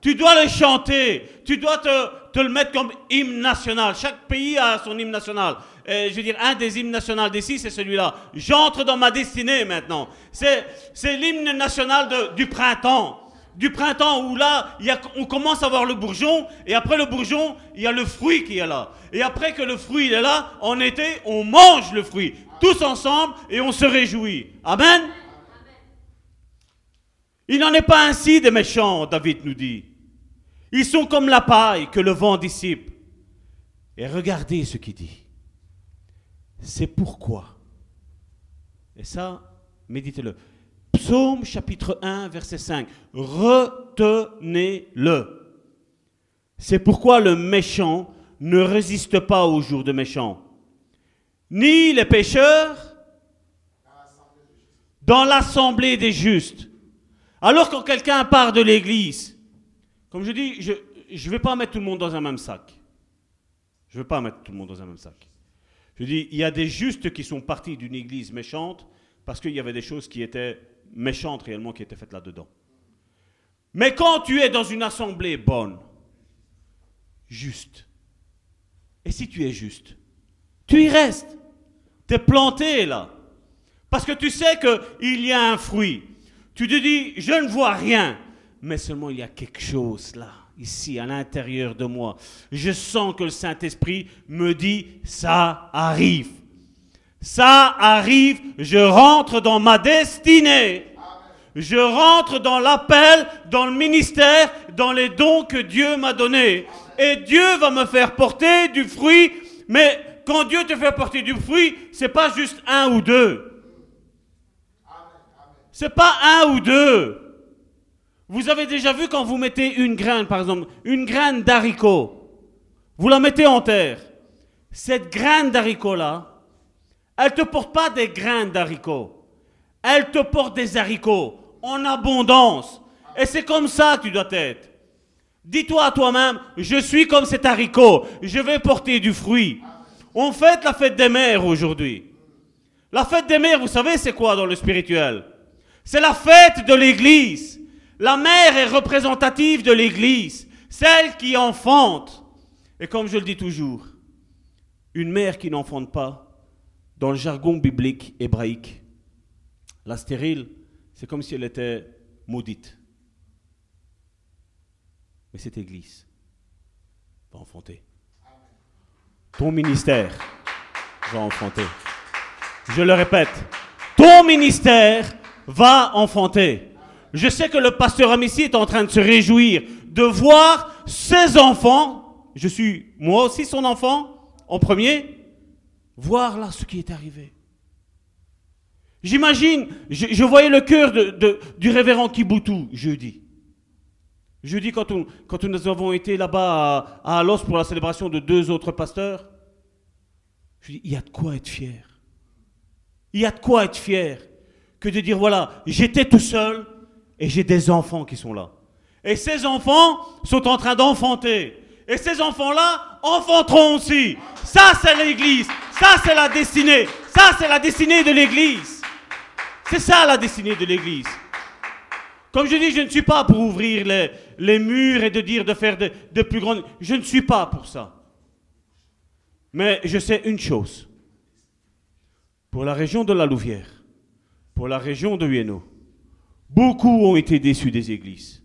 Tu dois le chanter. Tu dois te, te le mettre comme hymne national. Chaque pays a son hymne national. Et je veux dire, un des hymnes nationaux d'ici, c'est celui-là. J'entre dans ma destinée maintenant. C'est, c'est l'hymne national du printemps. Du printemps où là, on commence à voir le bourgeon, et après le bourgeon, il y a le fruit qui est là. Et après que le fruit il est là, en été, on mange le fruit. Tous ensemble, et on se réjouit. Amen? Il n'en est pas ainsi des méchants, David nous dit. Ils sont comme la paille que le vent dissipe. Et regardez ce qu'il dit. C'est pourquoi? Et ça, méditez-le. Psaume chapitre 1, verset 5. Retenez-le. C'est pourquoi le méchant ne résiste pas au jour de méchant. Ni les pécheurs dans l'assemblée des justes. Alors quand quelqu'un part de l'église, comme je dis, je ne vais pas mettre tout le monde dans un même sac. Je ne veux pas mettre tout le monde dans un même sac. Je dis, il y a des justes qui sont partis d'une église méchante parce qu'il y avait des choses qui étaient méchantes réellement qui étaient faites là-dedans. Mais quand tu es dans une assemblée bonne, juste, et si tu es juste, tu y restes. Tu es planté là. Parce que tu sais qu'il y a un fruit. Tu te dis, je ne vois rien, mais seulement il y a quelque chose là, ici, à l'intérieur de moi. Je sens que le Saint-Esprit me dit, ça arrive. Ça arrive, je rentre dans ma destinée. Je rentre dans l'appel, dans le ministère, dans les dons que Dieu m'a donnés. Et Dieu va me faire porter du fruit, mais quand Dieu te fait porter du fruit, c'est pas juste un ou deux. C'est pas un ou deux. Vous avez déjà vu quand vous mettez une graine, par exemple, une graine d'haricot, vous la mettez en terre. Cette graine d'haricot-là, elle ne te porte pas des graines d'haricots. Elle te porte des haricots en abondance. Et c'est comme ça que tu dois être. Dis-toi à toi-même, je suis comme cet haricot, je vais porter du fruit. On fête la fête des mères aujourd'hui. La fête des mères, vous savez, c'est quoi dans le spirituel? C'est la fête de l'Église. La mère est représentative de l'Église, celle qui enfante. Et comme je le dis toujours, une mère qui n'enfante pas, dans le jargon biblique hébraïque, la stérile, c'est comme si elle était maudite. Mais cette Église va enfanter. Ton ministère va enfanter. Je le répète, ton ministère va enfanter. Je sais que le pasteur Amici est en train de se réjouir de voir ses enfants, je suis moi aussi son enfant, en premier, voir là ce qui est arrivé. J'imagine, je, voyais le cœur du révérend Kibutu jeudi. Jeudi, quand, quand nous avons été là-bas à, à Alos pour la célébration de deux autres pasteurs, je dis, il y a de quoi être fier. Il y a de quoi être fier que de dire, voilà, j'étais tout seul et j'ai des enfants qui sont là. Et ces enfants sont en train d'enfanter. Et ces enfants-là enfanteront aussi. Ça, c'est l'Église. Ça, c'est la destinée. Ça, c'est la destinée de l'Église. C'est ça la destinée de l'Église. Comme je dis, je ne suis pas pour ouvrir les, les murs et de dire de faire de, de plus grandes... Je ne suis pas pour ça. Mais je sais une chose. Pour la région de la Louvière, pour la région de Hueno, beaucoup ont été déçus des églises.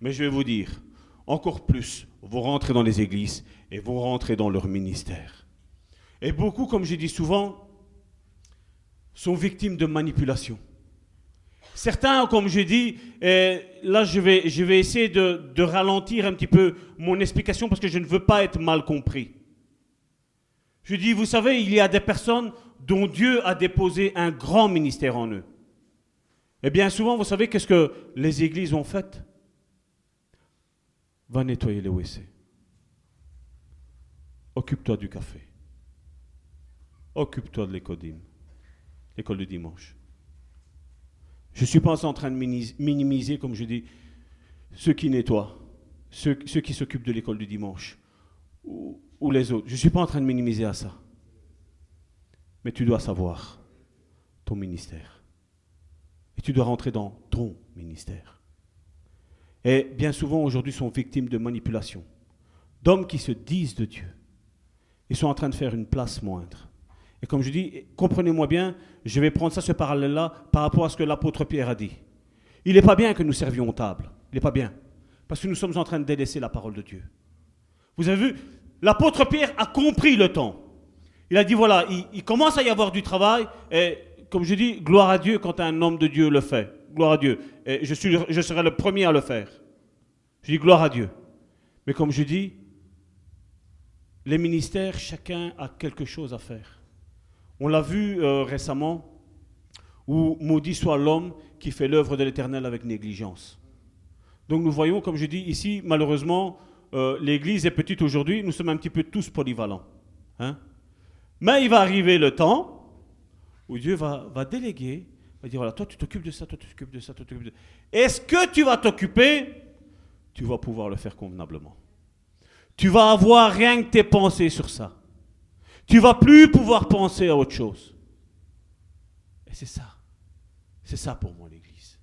Mais je vais vous dire, encore plus vont rentrer dans les églises et vont rentrer dans leur ministère. Et beaucoup, comme je dis souvent, sont victimes de manipulation. Certains, comme je dis, et là je vais, essayer de ralentir un petit peu mon explication parce que je ne veux pas être mal compris. Je dis, vous savez, il y a des personnes dont Dieu a déposé un grand ministère en eux. Et bien souvent, vous savez qu'est-ce que les églises ont fait? Va nettoyer les WC. Occupe-toi du café. Occupe-toi de l'école l'école du dimanche. Je ne suis pas en train de minimiser, comme je dis, ceux qui nettoient, ceux, ceux qui s'occupent de l'école du dimanche, ou, ou les autres. Je ne suis pas en train de minimiser à ça. Mais tu dois savoir ton ministère. Et tu dois rentrer dans ton ministère. Et bien souvent aujourd'hui sont victimes de manipulation, d'hommes qui se disent de Dieu. Ils sont en train de faire une place moindre. Et comme je dis, comprenez-moi bien, je vais prendre ça, ce parallèle-là, par rapport à ce que l'apôtre Pierre a dit. Il n'est pas bien que nous servions aux tables. Il n'est pas bien. Parce que nous sommes en train de délaisser la parole de Dieu. Vous avez vu, l'apôtre Pierre a compris le temps. Il a dit, voilà, il, commence à y avoir du travail. Et comme je dis, gloire à Dieu quand un homme de Dieu le fait. Gloire à Dieu. Et je, suis, je serai le premier à le faire. Je dis gloire à Dieu. Mais comme je dis, les ministères, chacun a quelque chose à faire. On l'a vu euh, récemment, où maudit soit l'homme qui fait l'œuvre de l'Éternel avec négligence. Donc nous voyons, comme je dis ici, malheureusement, euh, l'Église est petite aujourd'hui, nous sommes un petit peu tous polyvalents. Hein. Mais il va arriver le temps où Dieu va, va déléguer, va dire, voilà, toi tu t'occupes de ça, toi tu t'occupes de ça, toi tu t'occupes de. Est-ce que tu vas t'occuper? Tu vas pouvoir le faire convenablement. Tu vas avoir rien que tes pensées sur ça. Tu vas plus pouvoir penser à autre chose. Et c'est ça. C'est ça pour moi l'Église.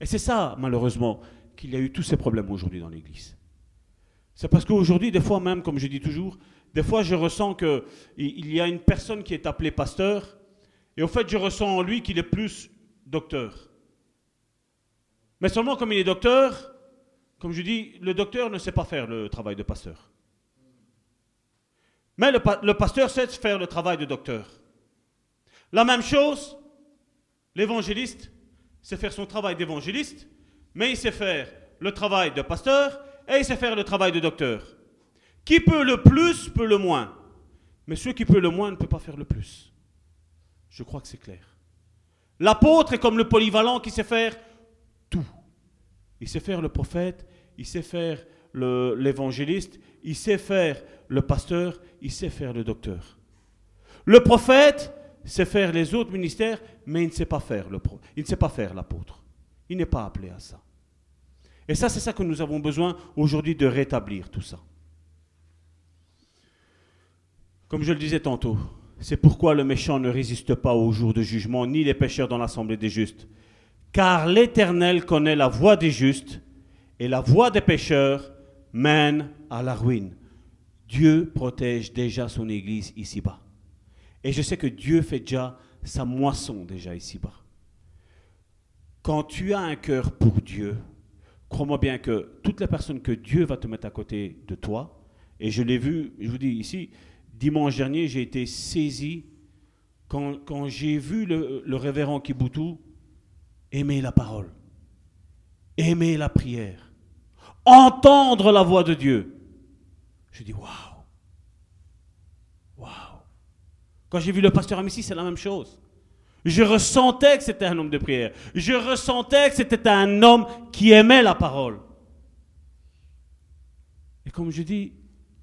Et c'est ça, malheureusement, qu'il y a eu tous ces problèmes aujourd'hui dans l'Église. C'est parce qu'aujourd'hui, des fois même, comme je dis toujours, des fois je ressens qu'il y a une personne qui est appelée pasteur, et au fait je ressens en lui qu'il est plus docteur. Mais seulement comme il est docteur, comme je dis, le docteur ne sait pas faire le travail de pasteur. Mais le, pasteur sait faire le travail de docteur. La même chose, l'évangéliste sait faire son travail d'évangéliste, mais il sait faire le travail de pasteur et il sait faire le travail de docteur. Qui peut le plus peut le moins. Mais celui qui peut le moins ne peut pas faire le plus. Je crois que c'est clair. L'apôtre est comme le polyvalent qui sait faire tout. Il sait faire le prophète, il sait faire l'évangéliste, il sait faire le pasteur, il sait faire le docteur. Le prophète sait faire les autres ministères, mais il ne sait pas faire le il ne sait pas faire l'apôtre. Il n'est pas appelé à ça. Et ça, c'est ça que nous avons besoin aujourd'hui de rétablir tout ça. Comme je le disais tantôt, c'est pourquoi le méchant ne résiste pas au jour de jugement, ni les pécheurs dans l'assemblée des justes. Car l'Éternel connaît la voie des justes, et la voie des pécheurs mène à la ruine. Dieu protège déjà son Église ici-bas. Et je sais que Dieu fait déjà sa moisson déjà ici-bas. Quand tu as un cœur pour Dieu, crois-moi bien que toutes les personnes que Dieu va te mettre à côté de toi, et je l'ai vu, je vous dis ici, dimanche dernier, j'ai été saisi quand, j'ai vu le, révérend Kiboutou aimer la parole, aimer la prière, entendre la voix de Dieu. Je dis waouh. Waouh. Quand j'ai vu le pasteur Amici, c'est la même chose. Je ressentais que c'était un homme de prière. Je ressentais que c'était un homme qui aimait la parole. Et comme je dis,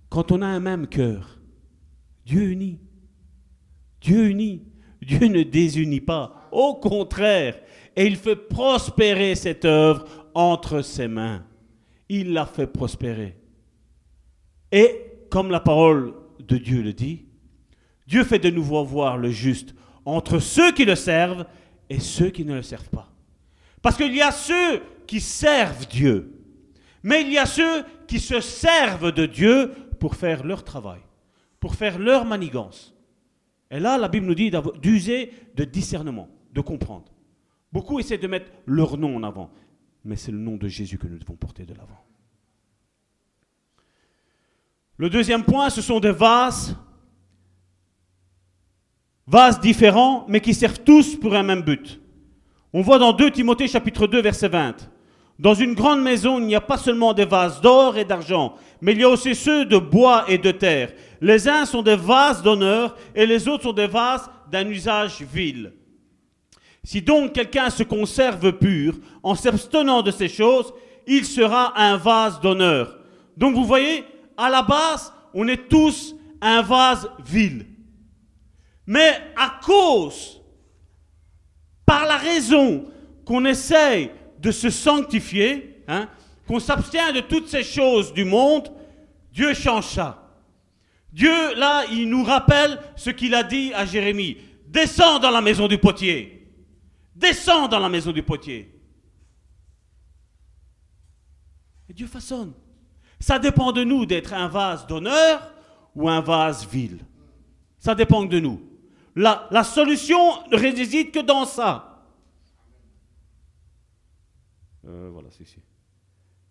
quand on a un même cœur, Dieu unit. Dieu unit. Dieu ne désunit pas. Au contraire. Et il fait prospérer cette œuvre entre ses mains. Il l'a fait prospérer. Et comme la parole de Dieu le dit, Dieu fait de nouveau voir le juste entre ceux qui le servent et ceux qui ne le servent pas. Parce qu'il y a ceux qui servent Dieu, mais il y a ceux qui se servent de Dieu pour faire leur travail, pour faire leur manigance. Et là, la Bible nous dit d'user de discernement, de comprendre. Beaucoup essaient de mettre leur nom en avant, mais c'est le nom de Jésus que nous devons porter de l'avant. Le deuxième point, ce sont des vases, vases différents, mais qui servent tous pour un même but. On voit dans 2 Timothée chapitre 2 verset 20. Dans une grande maison, il n'y a pas seulement des vases d'or et d'argent, mais il y a aussi ceux de bois et de terre. Les uns sont des vases d'honneur et les autres sont des vases d'un usage vil. Si donc quelqu'un se conserve pur en s'abstenant de ces choses, il sera un vase d'honneur. Donc vous voyez, à la base, on est tous un vase vil. Mais à cause, par la raison qu'on essaye de se sanctifier, hein, qu'on s'abstient de toutes ces choses du monde, Dieu change ça. Dieu, là, il nous rappelle ce qu'il a dit à Jérémie. Descends dans la maison du potier. Descends dans la maison du potier. Et Dieu façonne. Ça dépend de nous d'être un vase d'honneur ou un vase vil. Ça dépend de nous. La, la solution ne réside que dans ça. Euh, voilà, c'est ici.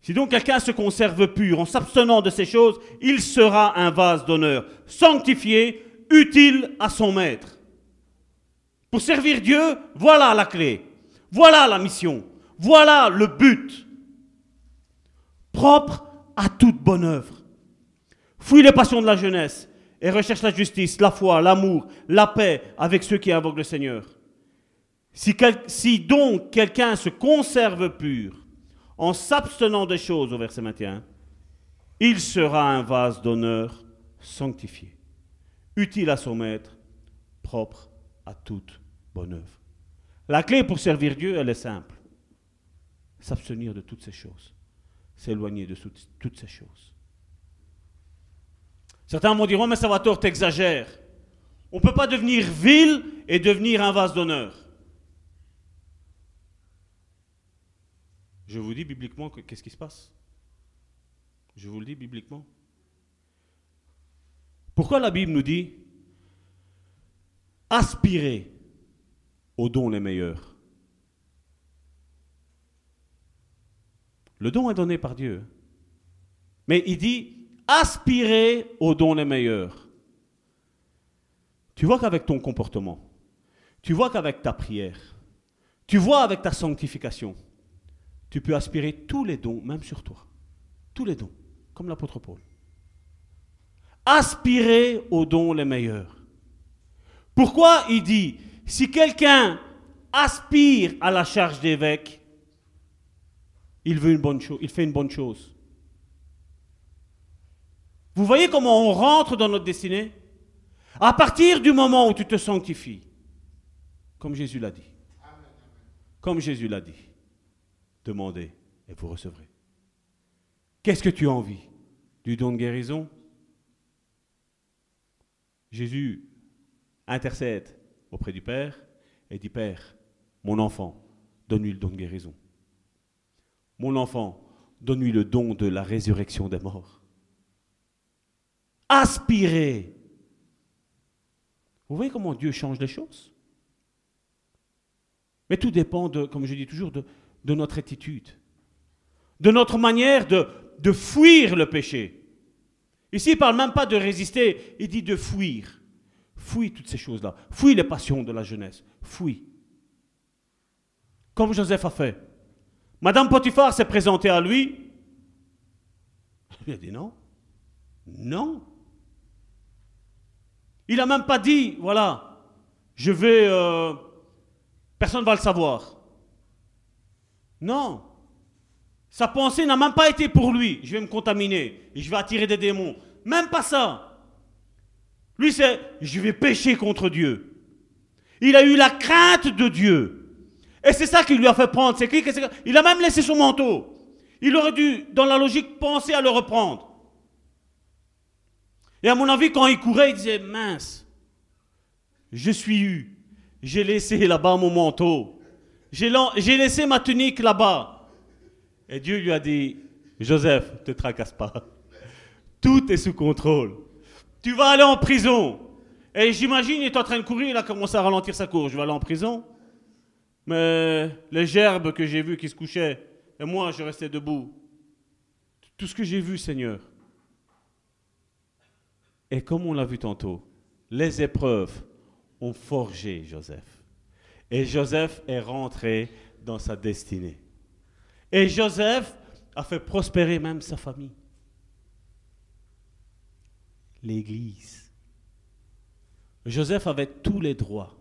Si donc quelqu'un se conserve pur en s'abstenant de ces choses, il sera un vase d'honneur, sanctifié, utile à son maître. Pour servir Dieu, voilà la clé, voilà la mission, voilà le but. Propre à toute bonne œuvre. Fuis les passions de la jeunesse et recherche la justice, la foi, l'amour, la paix avec ceux qui invoquent le Seigneur. Si, donc quelqu'un se conserve pur en s'abstenant des choses, au verset 21, il sera un vase d'honneur sanctifié, utile à son maître, propre à toute bonne œuvre. La clé pour servir Dieu, elle est simple. S'abstenir de toutes ces choses. S'éloigner de toutes- ces choses. Certains me diront, mais Salvatore, t'exagères. On ne peut pas devenir vil et devenir un vase d'honneur. Je vous dis bibliquement que- qu'est-ce qui se passe? Je vous le dis bibliquement. Pourquoi la Bible nous dit aspirez aux dons les meilleurs? Le don est donné par Dieu. Mais il dit aspirez aux dons les meilleurs. Tu vois qu'avec ton comportement, tu vois qu'avec ta prière, tu vois avec ta sanctification, tu peux aspirer tous les dons, même sur toi. Tous les dons, comme l'apôtre Paul. Aspirez aux dons les meilleurs. Pourquoi il dit, si quelqu'un aspire à la charge d'évêque, il, veut une bonne chose, il fait une bonne chose. Vous voyez comment on rentre dans notre destinée? À partir du moment où tu te sanctifies, comme Jésus l'a dit. Comme Jésus l'a dit. Demandez et vous recevrez. Qu'est-ce que tu as envie? Du don de guérison? Jésus intercède auprès du Père et dit Père, mon enfant, donne-lui le don de guérison. Mon enfant, donne-lui le don de la résurrection des morts. Aspirez. Vous voyez comment Dieu change les choses? Mais tout dépend, de, comme je dis toujours, de, de notre attitude, de notre manière de, fuir le péché. Ici, il ne parle même pas de résister, il dit de fuir. Fuis toutes ces choses-là. Fuis les passions de la jeunesse. Fuis. Comme Joseph a fait. Madame Potiphar s'est présentée à lui. Il a dit non. Non. Il n'a même pas dit, voilà, je vais... euh, personne ne va le savoir. Non. Sa pensée n'a même pas été pour lui. Je vais me contaminer et je vais attirer des démons. Même pas ça. Lui, c'est je vais pécher contre Dieu. Il a eu la crainte de Dieu. Et c'est ça qui lui a fait prendre Il a même laissé son manteau. Il aurait dû, dans la logique, penser à le reprendre. Et à mon avis, quand il courait, il disait Mince, je suis eu. J'ai laissé là-bas mon manteau. J'ai laissé ma tunique là-bas. Et Dieu lui a dit Joseph, ne te tracasse pas. Tout est sous contrôle. Tu vas aller en prison. Et j'imagine, il est en train de courir, il a commencé à ralentir sa course. Je vais aller en prison. Mais les gerbes que j'ai vues qui se couchaient, et moi, je restais debout. Tout ce que j'ai vu, Seigneur. Et comme on l'a vu tantôt, les épreuves ont forgé Joseph. Et Joseph est rentré dans sa destinée. Et Joseph a fait prospérer même sa famille. L'Église. Joseph avait tous les droits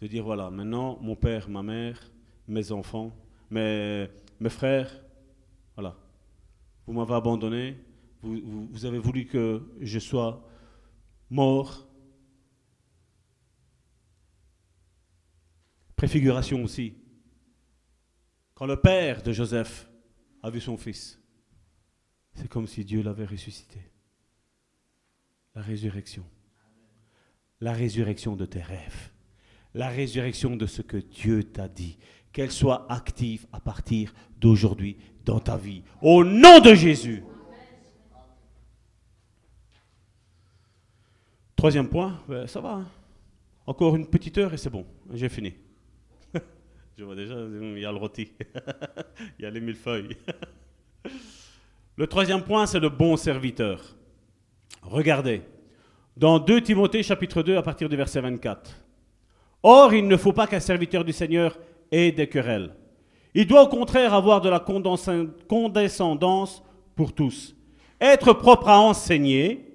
de dire, voilà, maintenant, mon père, ma mère, mes enfants, mes, mes frères, voilà, vous m'avez abandonné, vous, avez voulu que je sois mort. Préfiguration aussi. Quand le père de Joseph a vu son fils, c'est comme si Dieu l'avait ressuscité. La résurrection. La résurrection de tes rêves. La résurrection de ce que Dieu t'a dit. Qu'elle soit active à partir d'aujourd'hui dans ta vie. Au nom de Jésus. Troisième point, ben, ça va. hein. Encore une petite heure et c'est bon. J'ai fini. Je vois déjà, il y a le rôti. il y a les millefeuilles. le troisième point, c'est le bon serviteur. Regardez. Dans 2 Timothée chapitre 2 à partir du verset 24. Or, il ne faut pas qu'un serviteur du Seigneur ait des querelles. Il doit au contraire avoir de la condescendance pour tous. Être propre à enseigner,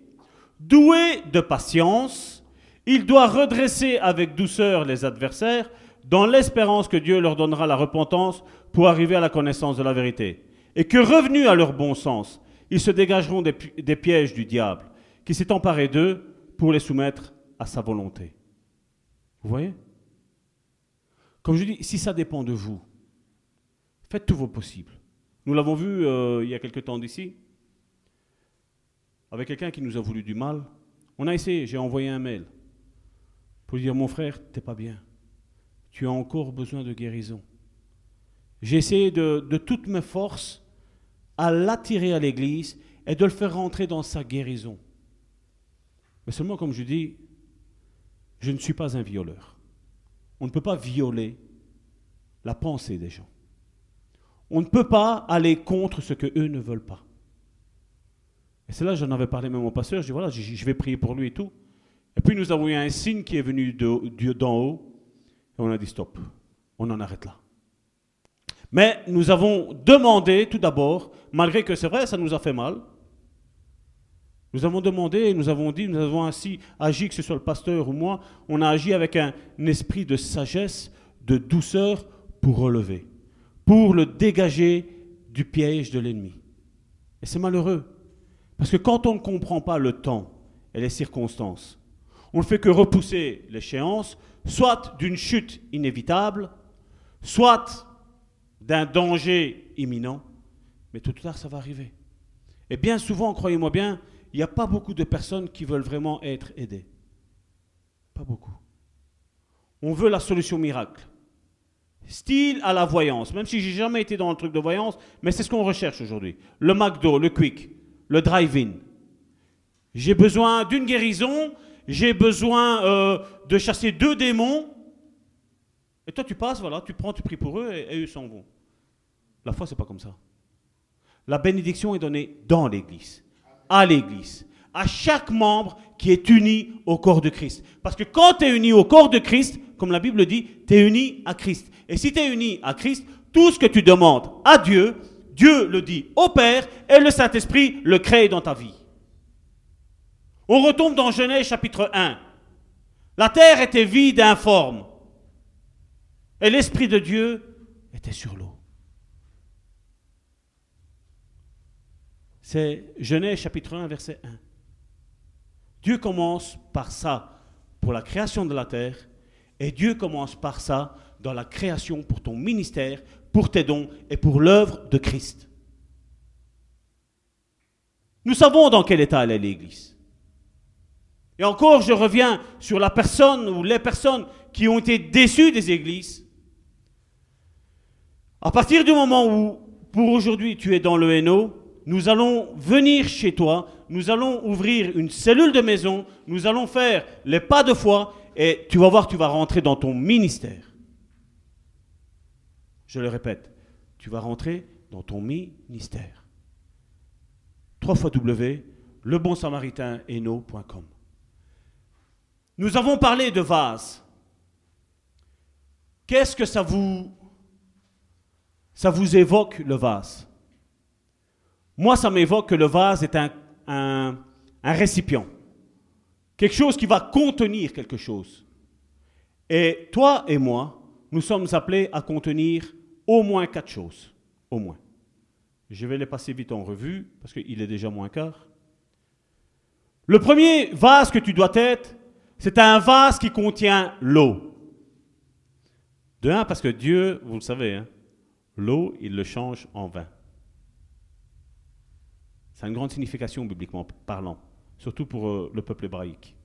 doué de patience, il doit redresser avec douceur les adversaires dans l'espérance que Dieu leur donnera la repentance pour arriver à la connaissance de la vérité. Et que revenus à leur bon sens, ils se dégageront des, pi- des pièges du diable qui s'est emparé d'eux pour les soumettre à sa volonté. Vous voyez? Comme je dis, si ça dépend de vous, faites tout vos possibles. Nous l'avons vu euh, il y a quelque temps d'ici, avec quelqu'un qui nous a voulu du mal. On a essayé, j'ai envoyé un mail pour lui dire Mon frère, t'es pas bien. Tu as encore besoin de guérison. J'ai essayé de, toutes mes forces à l'attirer à l'église et de le faire rentrer dans sa guérison. Mais seulement, comme je dis, je ne suis pas un violeur. On ne peut pas violer la pensée des gens. On ne peut pas aller contre ce que eux ne veulent pas. Et c'est là, j'en avais parlé même au pasteur, je dis voilà, je vais prier pour lui et tout. Et puis nous avons eu un signe qui est venu d'en haut, et on a dit stop, on en arrête là. Mais nous avons demandé tout d'abord, malgré que c'est vrai, ça nous a fait mal, nous avons demandé nous avons dit, nous avons ainsi agi, que ce soit le pasteur ou moi, on a agi avec un, esprit de sagesse, de douceur pour relever, pour le dégager du piège de l'ennemi. Et c'est malheureux, parce que quand on ne comprend pas le temps et les circonstances, on ne fait que repousser l'échéance, soit d'une chute inévitable, soit d'un danger imminent, mais tout ou tard ça va arriver. Et bien souvent, croyez-moi bien, il n'y a pas beaucoup de personnes qui veulent vraiment être aidées. Pas beaucoup. On veut la solution miracle. Style à la voyance, même si j'ai jamais été dans le truc de voyance, mais c'est ce qu'on recherche aujourd'hui. Le McDo, le Quick, le Drive-In. J'ai besoin d'une guérison, j'ai besoin euh, de chasser deux démons. Et toi, tu passes, voilà, tu prends, tu pries pour eux et, eux s'en vont. La foi, c'est pas comme ça. La bénédiction est donnée dans l'Église, à l'Église, à chaque membre qui est uni au corps de Christ. Parce que quand tu es uni au corps de Christ, comme la Bible dit, tu es uni à Christ. Et si tu es uni à Christ, tout ce que tu demandes à Dieu, Dieu le dit au Père et le Saint-Esprit le crée dans ta vie. On retombe dans Genèse chapitre 1. La terre était vide et informe. Et l'Esprit de Dieu était sur l'eau. C'est Genèse chapitre 1, verset 1. Dieu commence par ça pour la création de la terre, et Dieu commence par ça dans la création pour ton ministère, pour tes dons et pour l'œuvre de Christ. Nous savons dans quel état elle est l'Église. Et encore, je reviens sur la personne ou les personnes qui ont été déçues des églises. À partir du moment où, pour aujourd'hui, tu es dans le Hainaut, nous allons venir chez toi, nous allons ouvrir une cellule de maison, nous allons faire les pas de foi et tu vas voir, tu vas rentrer dans ton ministère. Je le répète, tu vas rentrer dans ton ministère. 3 fois W, lebonsamaritain.eno.com. Nous avons parlé de vase. Qu'est-ce que ça vous, ça vous évoque, le vase? Moi, ça m'évoque que le vase est un, un, un récipient. Quelque chose qui va contenir quelque chose. Et toi et moi, nous sommes appelés à contenir au moins quatre choses. Au moins. Je vais les passer vite en revue parce qu'il est déjà moins quart. Le premier vase que tu dois être, c'est un vase qui contient l'eau. De un, parce que Dieu, vous le savez, hein, l'eau, il le change en vin. C'est une grande signification bibliquement parlant, surtout pour euh, le peuple hébraïque.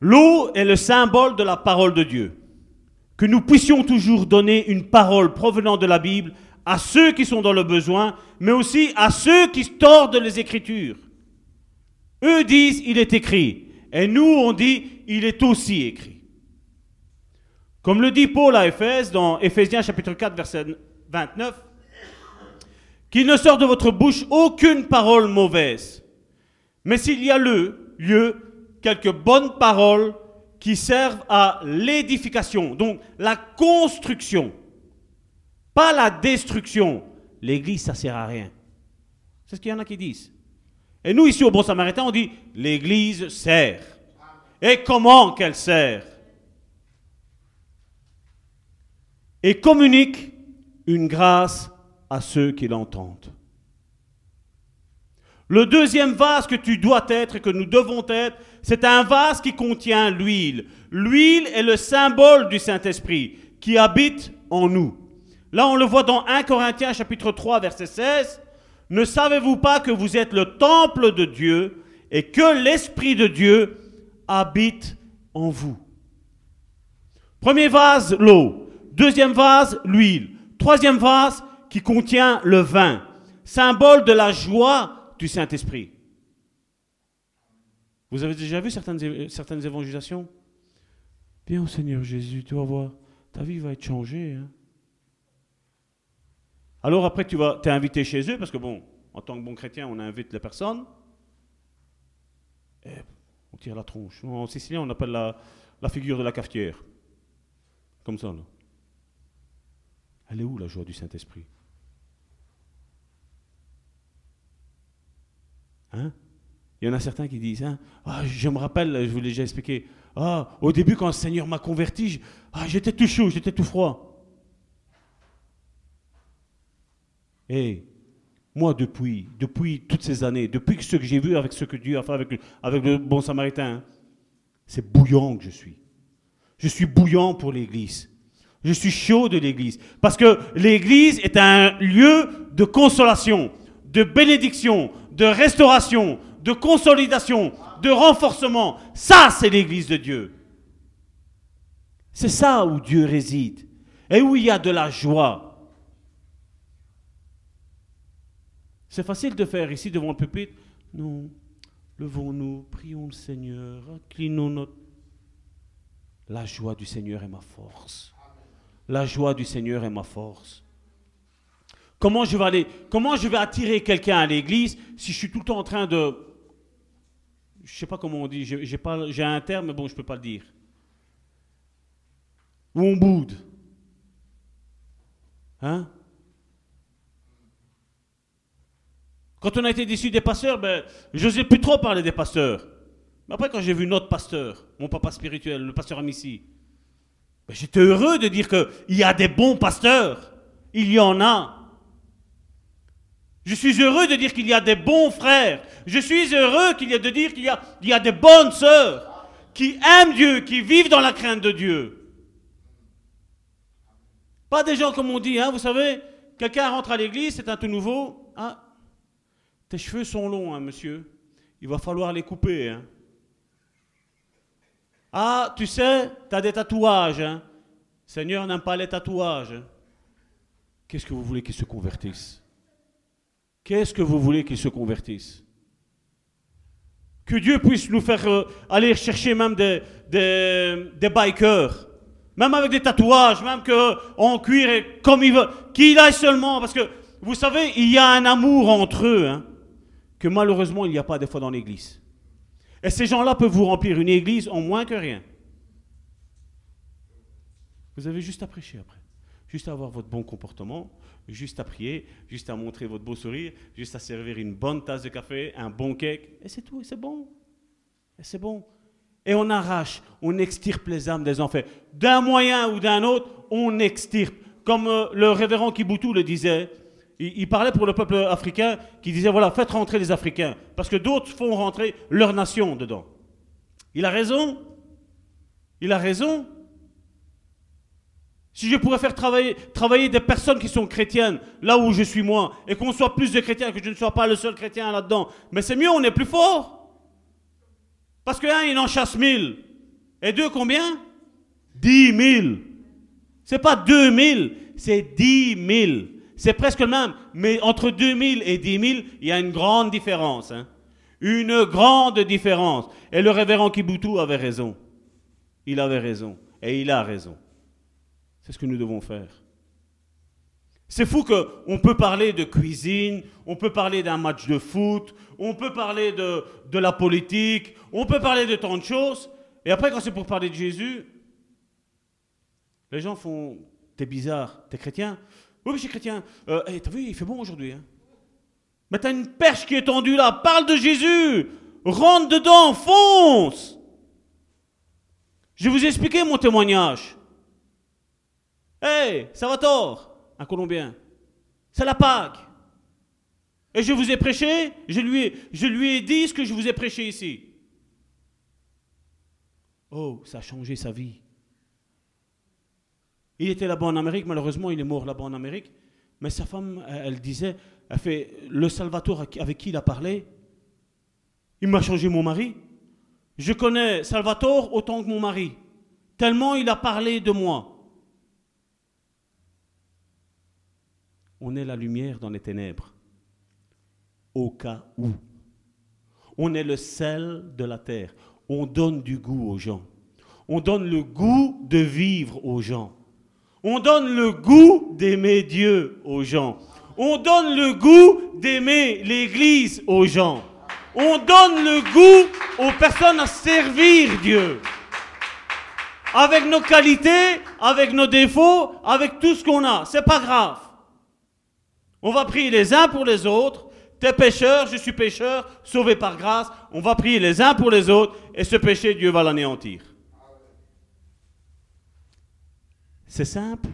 L'eau est le symbole de la parole de Dieu. Que nous puissions toujours donner une parole provenant de la Bible à ceux qui sont dans le besoin, mais aussi à ceux qui tordent les Écritures. Eux disent, il est écrit. Et nous, on dit, il est aussi écrit. Comme le dit Paul à Éphèse, dans Éphésiens chapitre 4, verset 29, qu'il ne sort de votre bouche aucune parole mauvaise, mais s'il y a lieu, lieu quelques bonnes paroles qui servent à l'édification, donc la construction, pas la destruction. L'église, ça sert à rien. C'est ce qu'il y en a qui disent. Et nous, ici au Bon Samaritain, on dit l'église sert. Et comment qu'elle sert? Et communique une grâce à ceux qui l'entendent. Le deuxième vase que tu dois être et que nous devons être, c'est un vase qui contient l'huile. L'huile est le symbole du Saint-Esprit qui habite en nous. Là, on le voit dans 1 Corinthiens chapitre 3 verset 16. Ne savez-vous pas que vous êtes le temple de Dieu et que l'Esprit de Dieu habite en vous? Premier vase, l'eau. Deuxième vase, l'huile. Troisième vase qui contient le vin, symbole de la joie du Saint-Esprit. Vous avez déjà vu certaines, certaines évangélisations? Au Seigneur Jésus, tu vas voir, ta vie va être changée. Hein. Alors après, tu vas, es invité chez eux, parce que bon, en tant que bon chrétien, on invite les personnes. Et on tire la tronche. En sicilien, on appelle la, figure de la cafetière. Comme ça, là. Elle est où la joie du Saint-Esprit? Hein? Il y en a certains qui disent, hein, ah, je me rappelle, je vous l'ai déjà expliqué, ah, au début quand le Seigneur m'a converti, ah, j'étais tout chaud, j'étais tout froid. Et moi, depuis, depuis toutes ces années, depuis ce que j'ai vu avec ce que Dieu a fait avec, avec le bon samaritain, c'est bouillant que je suis. Je suis bouillant pour l'Église. Je suis chaud de l'Église. Parce que l'Église est un lieu de consolation, de bénédiction, de restauration, de consolidation, de renforcement. Ça, c'est l'Église de Dieu. C'est ça où Dieu réside. Et où il y a de la joie. C'est facile de faire ici devant le pupitre. Non, levons-nous, prions le Seigneur, inclinons notre... La joie du Seigneur est ma force. La joie du Seigneur est ma force. Comment je vais aller, comment je vais attirer quelqu'un à l'église si je suis tout le temps en train de, je sais pas comment on dit, j'ai un terme, mais bon, je peux pas le dire. Ou on boude. Hein? Quand on a été déçu des pasteurs, ben, je n'osais plus trop parler des pasteurs. Mais après, quand j'ai vu notre pasteur, mon papa spirituel, le pasteur Amici, ben, j'étais heureux de dire qu'il y a des bons pasteurs. Il y en a. Je suis heureux de dire qu'il y a des bons frères. Je suis heureux qu'il y a de dire qu'il y a, y a des bonnes sœurs qui aiment Dieu, qui vivent dans la crainte de Dieu. Pas des gens comme on dit, hein, vous savez, quelqu'un rentre à l'église, c'est un tout nouveau. Ah, tes cheveux sont longs, hein, monsieur. Il va falloir les couper. Hein. Ah, tu sais, tu as des tatouages. Hein. Seigneur n'aime pas les tatouages. Qu'est-ce que vous voulez qu'ils se convertissent? Qu'est-ce que vous voulez qu'ils se convertissent? Que Dieu puisse nous faire euh, aller chercher même des, bikers, même avec des tatouages, même que en cuir et comme il veut, qu'il aille seulement, parce que vous savez, il y a un amour entre eux. Que malheureusement il n'y a pas des fois dans l'église. Et ces gens-là peuvent vous remplir une église en moins que rien. Vous avez juste à prêcher après. Juste à avoir votre bon comportement, juste à prier, juste à montrer votre beau sourire, juste à servir une bonne tasse de café, un bon cake, et c'est tout, et c'est bon. Et c'est bon. Et on arrache, on extirpe les âmes des enfers. D'un moyen ou d'un autre, on extirpe. Comme euh, le révérend Kiboutou le disait, il, parlait pour le peuple africain, qui disait, voilà, faites rentrer les Africains, parce que d'autres font rentrer leur nation dedans. Il a raison. Il a raison. Si je pourrais faire travailler, des personnes qui sont chrétiennes, là où je suis moi, et qu'on soit plus de chrétiens, que je ne sois pas le seul chrétien là-dedans, mais c'est mieux, on est plus fort. Parce que un, il en chasse mille. Et deux, combien? Dix mille. C'est pas deux mille, c'est dix mille. C'est presque le même. Mais entre deux mille et dix mille, il y a une grande différence. hein. Une grande différence. Et le révérend Kiboutou avait raison. Il avait raison. Et il a raison. C'est ce que nous devons faire. C'est fou qu'on peut parler de cuisine, on peut parler d'un match de foot, on peut parler de, de la politique, on peut parler de tant de choses. Et après, quand c'est pour parler de Jésus, les gens font T'es bizarre, t'es chrétien Oui, suis chrétien. Euh, hey, T'as vu, il fait bon aujourd'hui. Hein mais t'as une perche qui est tendue là, parle de Jésus Rentre dedans, fonce Je vais vous expliquer mon témoignage. Hey, ça va tort Un Colombien. C'est la Pâque. Et je vous ai prêché, je lui ai dit ce que je vous ai prêché ici. Oh, ça a changé sa vie. Il était là-bas en Amérique, malheureusement, il est mort là-bas en Amérique. Mais sa femme, elle, disait, elle fait, le Salvatore avec qui il a parlé, il m'a changé mon mari. Je connais Salvatore autant que mon mari, tellement il a parlé de moi. On est la lumière dans les ténèbres, au cas où. On est le sel de la terre. On donne du goût aux gens. On donne le goût de vivre aux gens. On donne le goût d'aimer Dieu aux gens. On donne le goût d'aimer l'Église aux gens. On donne le goût aux personnes à servir Dieu. Avec nos qualités, avec nos défauts, avec tout ce qu'on a. C'est pas grave. On va prier les uns pour les autres. T'es pécheur, je suis pécheur, sauvé par grâce. On va prier les uns pour les autres et ce péché, Dieu va l'anéantir. C'est simple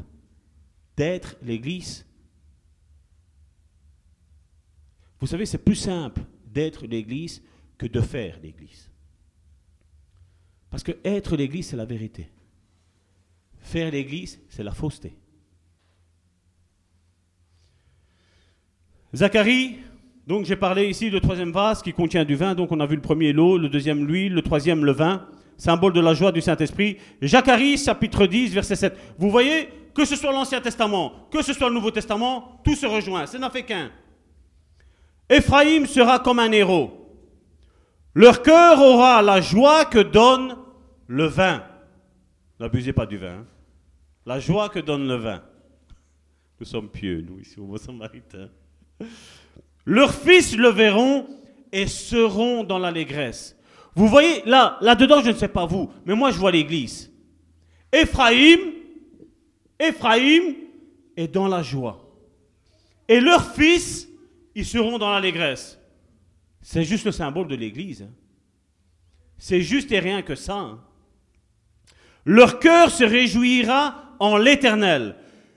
d'être l'Église. Vous savez, c'est plus simple d'être l'Église que de faire l'Église. Parce que être l'Église, c'est la vérité. Faire l'Église, c'est la fausseté. Zacharie, donc j'ai parlé ici du troisième vase qui contient du vin, donc on a vu le premier l'eau, le deuxième l'huile, le troisième le vin, symbole de la joie du Saint-Esprit. Zacharie, chapitre 10, verset 7. Vous voyez, que ce soit l'Ancien Testament, que ce soit le Nouveau Testament, tout se rejoint, ça n'en fait qu'un. Éphraïm sera comme un héros. Leur cœur aura la joie que donne le vin. N'abusez pas du vin. hein. La joie que donne le vin. Nous sommes pieux, nous, ici au Mont-Samaritain. Leurs fils le verront et seront dans l'allégresse. Vous voyez, là, là-dedans, je ne sais pas vous, mais moi, je vois l'église. Éphraïm, Éphraïm est dans la joie. Et leurs fils, ils seront dans l'allégresse. C'est juste le symbole de l'église. hein. C'est juste et rien que ça. hein. Leur cœur se réjouira en l'éternel.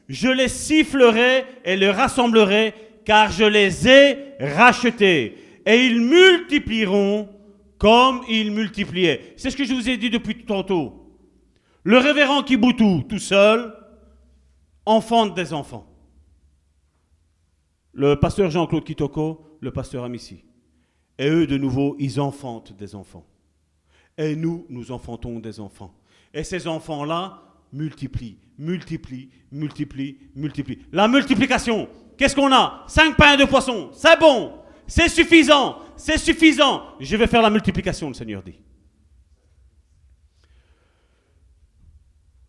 Je les sifflerai et les rassemblerai, car je les ai rachetés. Et ils multiplieront comme ils multipliaient. C'est ce que je vous ai dit depuis tantôt. Le révérend Kiboutou, tout seul, enfante des enfants. Le pasteur Jean-Claude Kitoko, le pasteur Amici. Et eux, de nouveau, ils enfantent des enfants. Et nous, nous enfantons des enfants. Et ces enfants-là multiplient, multiplient, multiplient, multiplient. La multiplication, qu'est-ce qu'on a? Cinq pains et deux poissons, c'est bon, c'est suffisant, c'est suffisant. Je vais faire la multiplication, le Seigneur dit.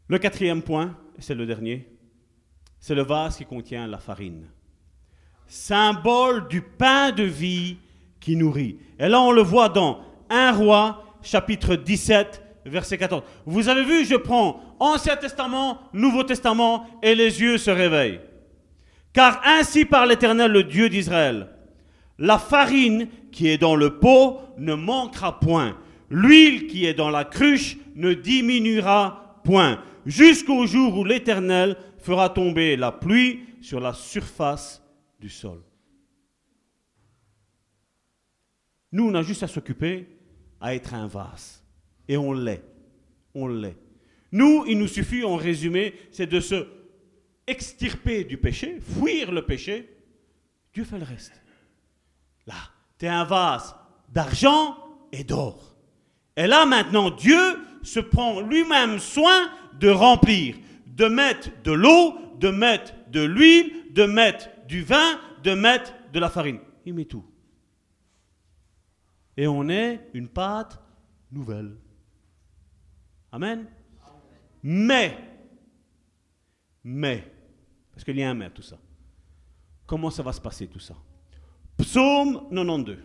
Le quatrième point, c'est le dernier, c'est le vase qui contient la farine. Symbole du pain de vie qui nourrit. Et là, on le voit dans 1 roi, chapitre 17, verset 14. Vous avez vu, je prends Ancien Testament, Nouveau Testament, et les yeux se réveillent. Car ainsi par l'Éternel, le Dieu d'Israël, la farine qui est dans le pot ne manquera point. L'huile qui est dans la cruche ne diminuera point. Jusqu'au jour où l'Éternel fera tomber la pluie sur la surface du sol. Nous, on a juste à s'occuper à être un vase. Et on l'est. On l'est. Nous, il nous suffit, en résumé, c'est de se extirper du péché, fuir le péché. Dieu fait le reste. Là, tu es un vase d'argent et d'or. Et là, maintenant, Dieu se prend lui-même soin de remplir, de mettre de l'eau, de mettre de l'huile, de mettre du vin, de mettre de la farine. Il met tout. Et on est une pâte nouvelle. Amen? Mais, mais, parce qu'il y a un mais à tout ça. Comment ça va se passer tout ça? Psaume 92.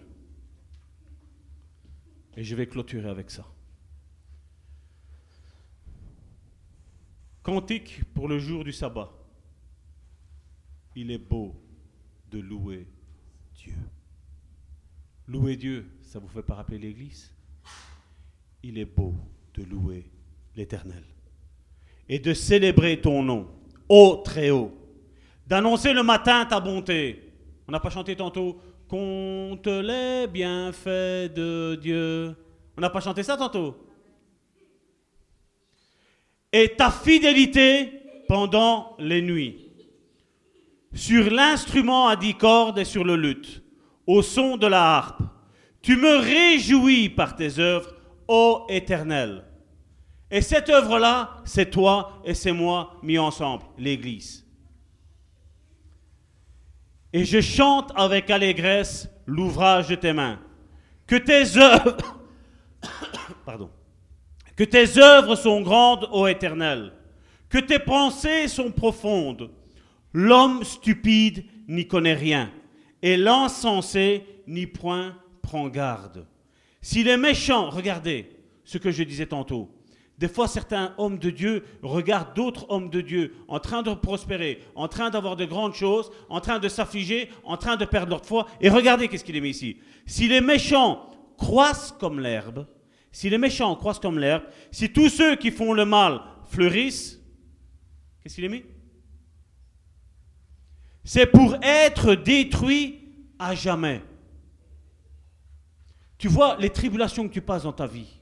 Et je vais clôturer avec ça. Cantique pour le jour du sabbat. Il est beau de louer Dieu. Louer Dieu, ça vous fait pas rappeler l'Église? Il est beau de louer l'Éternel et de célébrer ton nom, ô très haut, d'annoncer le matin ta bonté. On n'a pas chanté tantôt Compte les bienfaits de Dieu. On n'a pas chanté ça tantôt? Et ta fidélité pendant les nuits. Sur l'instrument à dix cordes et sur le luth, au son de la harpe. Tu me réjouis par tes œuvres, ô Éternel. Et cette œuvre-là, c'est toi et c'est moi mis ensemble, l'Église. Et je chante avec allégresse l'ouvrage de tes mains. Que tes œuvres, sont grandes, ô Éternel. Que tes pensées sont profondes. L'homme stupide n'y connaît rien, et l'insensé n'y point prend garde. S'il est méchant, regardez ce que je disais tantôt. Des fois, certains hommes de Dieu regardent d'autres hommes de Dieu en train de prospérer, en train d'avoir de grandes choses, en train de s'affliger, en train de perdre leur foi. Et regardez qu'est-ce qu'il est mis ici. Si les méchants croissent comme l'herbe, si les méchants croissent comme l'herbe, si tous ceux qui font le mal fleurissent, qu'est-ce qu'il est mis? C'est pour être détruits à jamais. Tu vois les tribulations que tu passes dans ta vie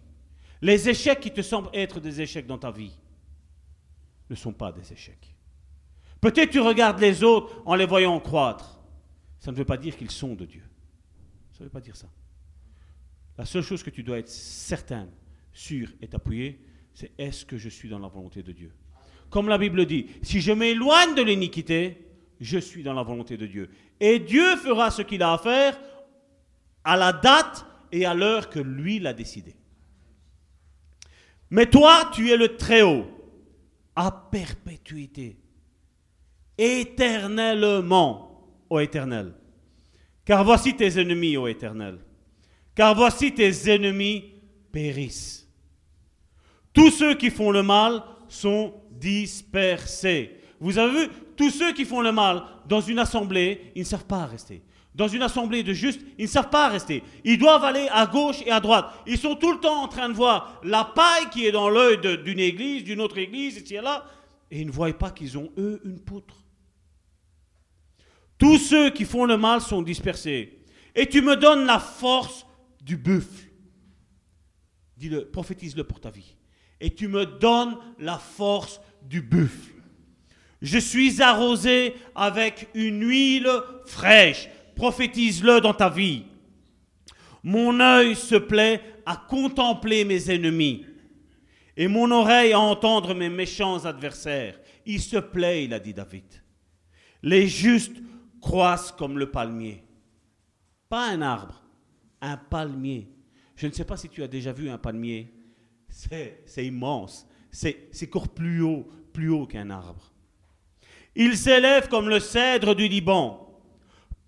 les échecs qui te semblent être des échecs dans ta vie ne sont pas des échecs. Peut-être tu regardes les autres en les voyant croître. Ça ne veut pas dire qu'ils sont de Dieu. Ça ne veut pas dire ça. La seule chose que tu dois être certain, sûr et appuyé, c'est est-ce que je suis dans la volonté de Dieu? Comme la Bible dit, si je m'éloigne de l'iniquité, je suis dans la volonté de Dieu. Et Dieu fera ce qu'il a à faire à la date et à l'heure que lui l'a décidé. Mais toi, tu es le Très-Haut, à perpétuité, éternellement, ô Éternel. Car voici tes ennemis, ô Éternel. Car voici tes ennemis périssent. Tous ceux qui font le mal sont dispersés. Vous avez vu, tous ceux qui font le mal dans une assemblée, ils ne savent pas rester dans une assemblée de justes, ils ne savent pas rester. Ils doivent aller à gauche et à droite. Ils sont tout le temps en train de voir la paille qui est dans l'œil d'une église, d'une autre église, ici et là, et ils ne voient pas qu'ils ont, eux, une poutre. Tous ceux qui font le mal sont dispersés. Et tu me donnes la force du buffle. Dis-le, prophétise-le pour ta vie. Et tu me donnes la force du buffle. Je suis arrosé avec une huile fraîche prophétise-le dans ta vie. Mon œil se plaît à contempler mes ennemis et mon oreille à entendre mes méchants adversaires. Il se plaît, il a dit David. Les justes croissent comme le palmier. Pas un arbre, un palmier. Je ne sais pas si tu as déjà vu un palmier. C'est immense. C'est encore plus haut, plus haut qu'un arbre. Il s'élève comme le cèdre du Liban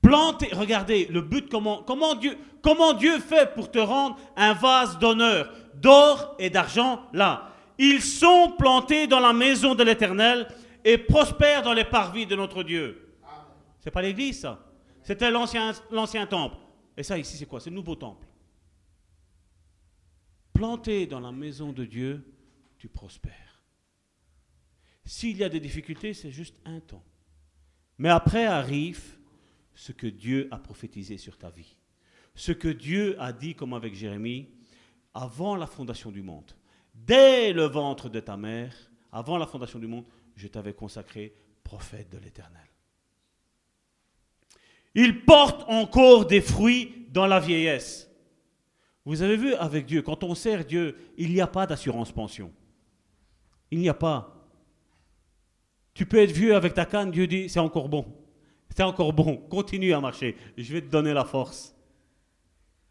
Planter, regardez le but, comment, comment, Dieu, comment Dieu fait pour te rendre un vase d'honneur, d'or et d'argent là. Ils sont plantés dans la maison de l'Éternel et prospèrent dans les parvis de notre Dieu. C'est pas l'église ça. C'était l'ancien, l'ancien temple. Et ça ici c'est quoi? C'est le nouveau temple. Planté dans la maison de Dieu, tu prospères. S'il y a des difficultés, c'est juste un temps. Mais après arrive ce que Dieu a prophétisé sur ta vie. Ce que Dieu a dit, comme avec Jérémie, avant la fondation du monde. Dès le ventre de ta mère, avant la fondation du monde, je t'avais consacré prophète de l'Éternel. Il porte encore des fruits dans la vieillesse. Vous avez vu avec Dieu, quand on sert Dieu, il n'y a pas d'assurance pension. Il n'y a pas. Tu peux être vieux avec ta canne, Dieu dit, c'est encore bon. C'est encore bon, continue à marcher, je vais te donner la force.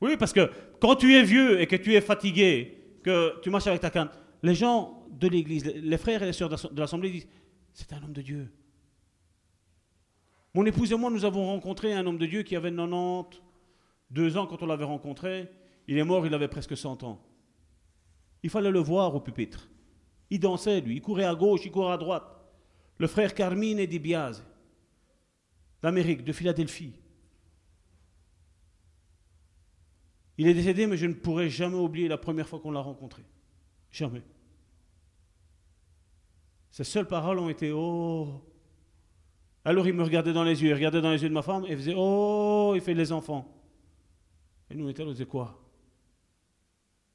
Oui, parce que quand tu es vieux et que tu es fatigué, que tu marches avec ta canne, les gens de l'église, les frères et les sœurs de l'assemblée disent, c'est un homme de Dieu. Mon épouse et moi, nous avons rencontré un homme de Dieu qui avait 92 ans quand on l'avait rencontré. Il est mort, il avait presque 100 ans. Il fallait le voir au pupitre. Il dansait, lui. Il courait à gauche, il courait à droite. Le frère Carmine et Dibiase, d'Amérique, de Philadelphie. Il est décédé, mais je ne pourrai jamais oublier la première fois qu'on l'a rencontré. Jamais. Ses seules paroles ont été Oh, alors il me regardait dans les yeux, il regardait dans les yeux de ma femme et faisait Oh, il fait les enfants. Et nous, on était là, on disait quoi?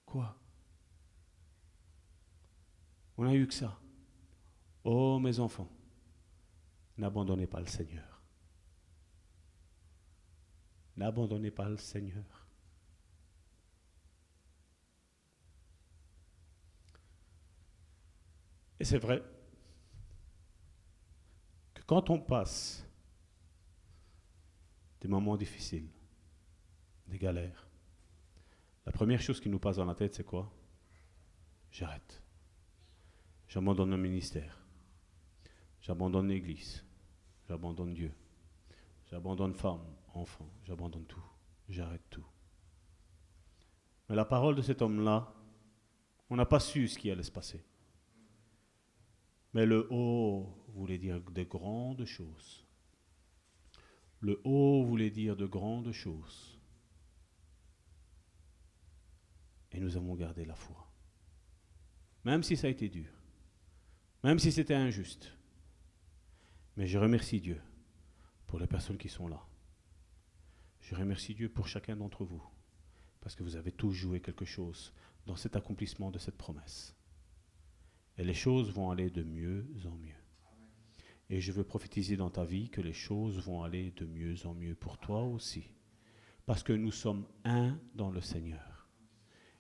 Quoi? On a eu que ça. Oh, mes enfants, n'abandonnez pas le Seigneur. N'abandonnez pas le Seigneur. Et c'est vrai quand on passe des moments difficiles, des galères, la première chose qui nous passe dans la tête, c'est quoi? J'arrête. J'abandonne le ministère. J'abandonne l'Église. J'abandonne Dieu. J'abandonne femme, enfant. J'abandonne tout. J'arrête tout. Mais la parole de cet homme-là, on n'a pas su ce qui allait se passer. Mais le haut voulait dire de grandes choses. Le haut voulait dire de grandes choses. Et nous avons gardé la foi. Même si ça a été dur. Même si c'était injuste. Mais je remercie Dieu pour les personnes qui sont là. Je remercie Dieu pour chacun d'entre vous. Parce que vous avez tous joué quelque chose dans cet accomplissement de cette promesse. Et les choses vont aller de mieux en mieux. Et je veux prophétiser dans ta vie que les choses vont aller de mieux en mieux pour toi aussi. Parce que nous sommes un dans le Seigneur.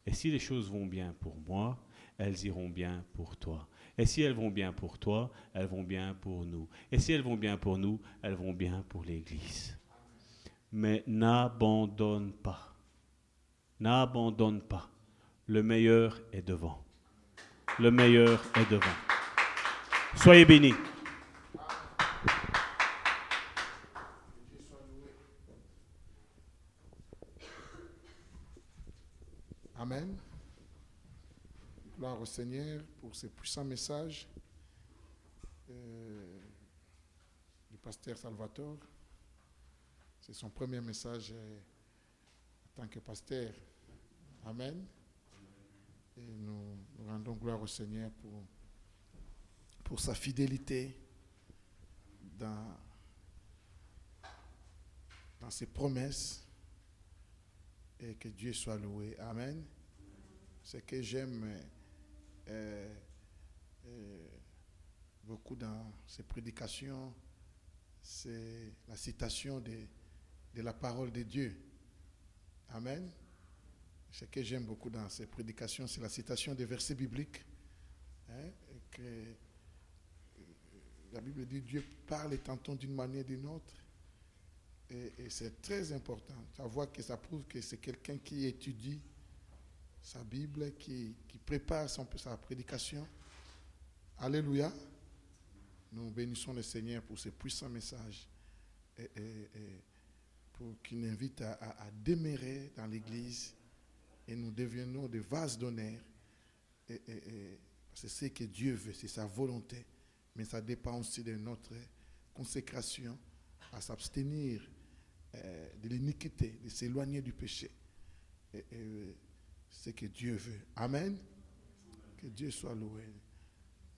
Et si les choses vont bien pour moi, elles iront bien pour toi. Et si elles vont bien pour toi, elles vont bien pour nous. Et si elles vont bien pour nous, elles vont bien pour l'Église. Mais n'abandonne pas. N'abandonne pas. Le meilleur est devant le meilleur est devant. Soyez bénis. Amen. Gloire au Seigneur pour ces puissants messages euh, du pasteur Salvatore. C'est son premier message euh, en tant que pasteur. Amen. Et nous, rendons gloire au Seigneur pour, sa fidélité dans, ses promesses. Et que Dieu soit loué. Amen. Ce que j'aime euh, euh, beaucoup dans ses prédications, c'est la citation de, de la parole de Dieu. Amen. Ce que j'aime beaucoup dans ces prédications, c'est la citation des versets bibliques. Hein, euh, la Bible dit Dieu parle tantôt d'une manière ou d'une autre. Et, c'est très important. Ça voit que ça prouve que c'est quelqu'un qui étudie sa Bible, qui, prépare sa prédication. Alléluia. Nous bénissons le Seigneur pour ses puissants messages. Et, pour qu'il invite à, à- demeurer dans l'Église et nous devenons des vases d'honneur. C'est ce que Dieu veut, c'est sa volonté. Mais ça dépend aussi de notre consécration à s'abstenir euh, de l'iniquité, de s'éloigner du péché. Et, et c'est ce que Dieu veut. Amen. Que Dieu soit loué.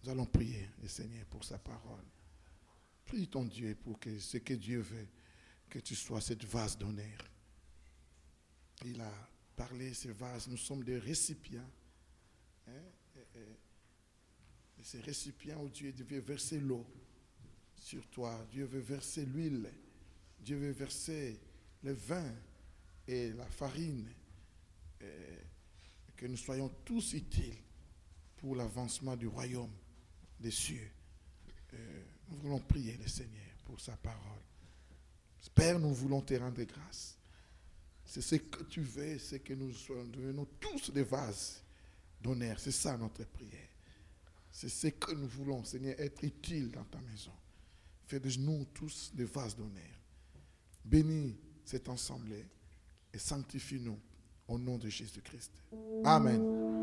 Nous allons prier le Seigneur pour sa parole. Prie ton Dieu pour que ce que Dieu veut, que tu sois cette vase d'honneur. Il a parlé, ce vase, nous sommes des récipients. hein, ces récipients où Dieu veut verser l'eau sur toi. Dieu veut verser l'huile. Dieu veut verser le vin et la farine. Que nous soyons tous utiles pour l'avancement du royaume des cieux. Euh, nous voulons prier le Seigneur pour sa parole. Père, nous voulons te rendre grâce. C'est ce que tu veux, c'est que nous devenons tous des vases d'honneur. C'est ça notre prière. C'est ce que nous voulons, Seigneur, être utiles dans ta maison. Fais de nous tous des vases d'honneur. Bénis cette assemblée et sanctifie-nous au nom de Jésus-Christ. Amen.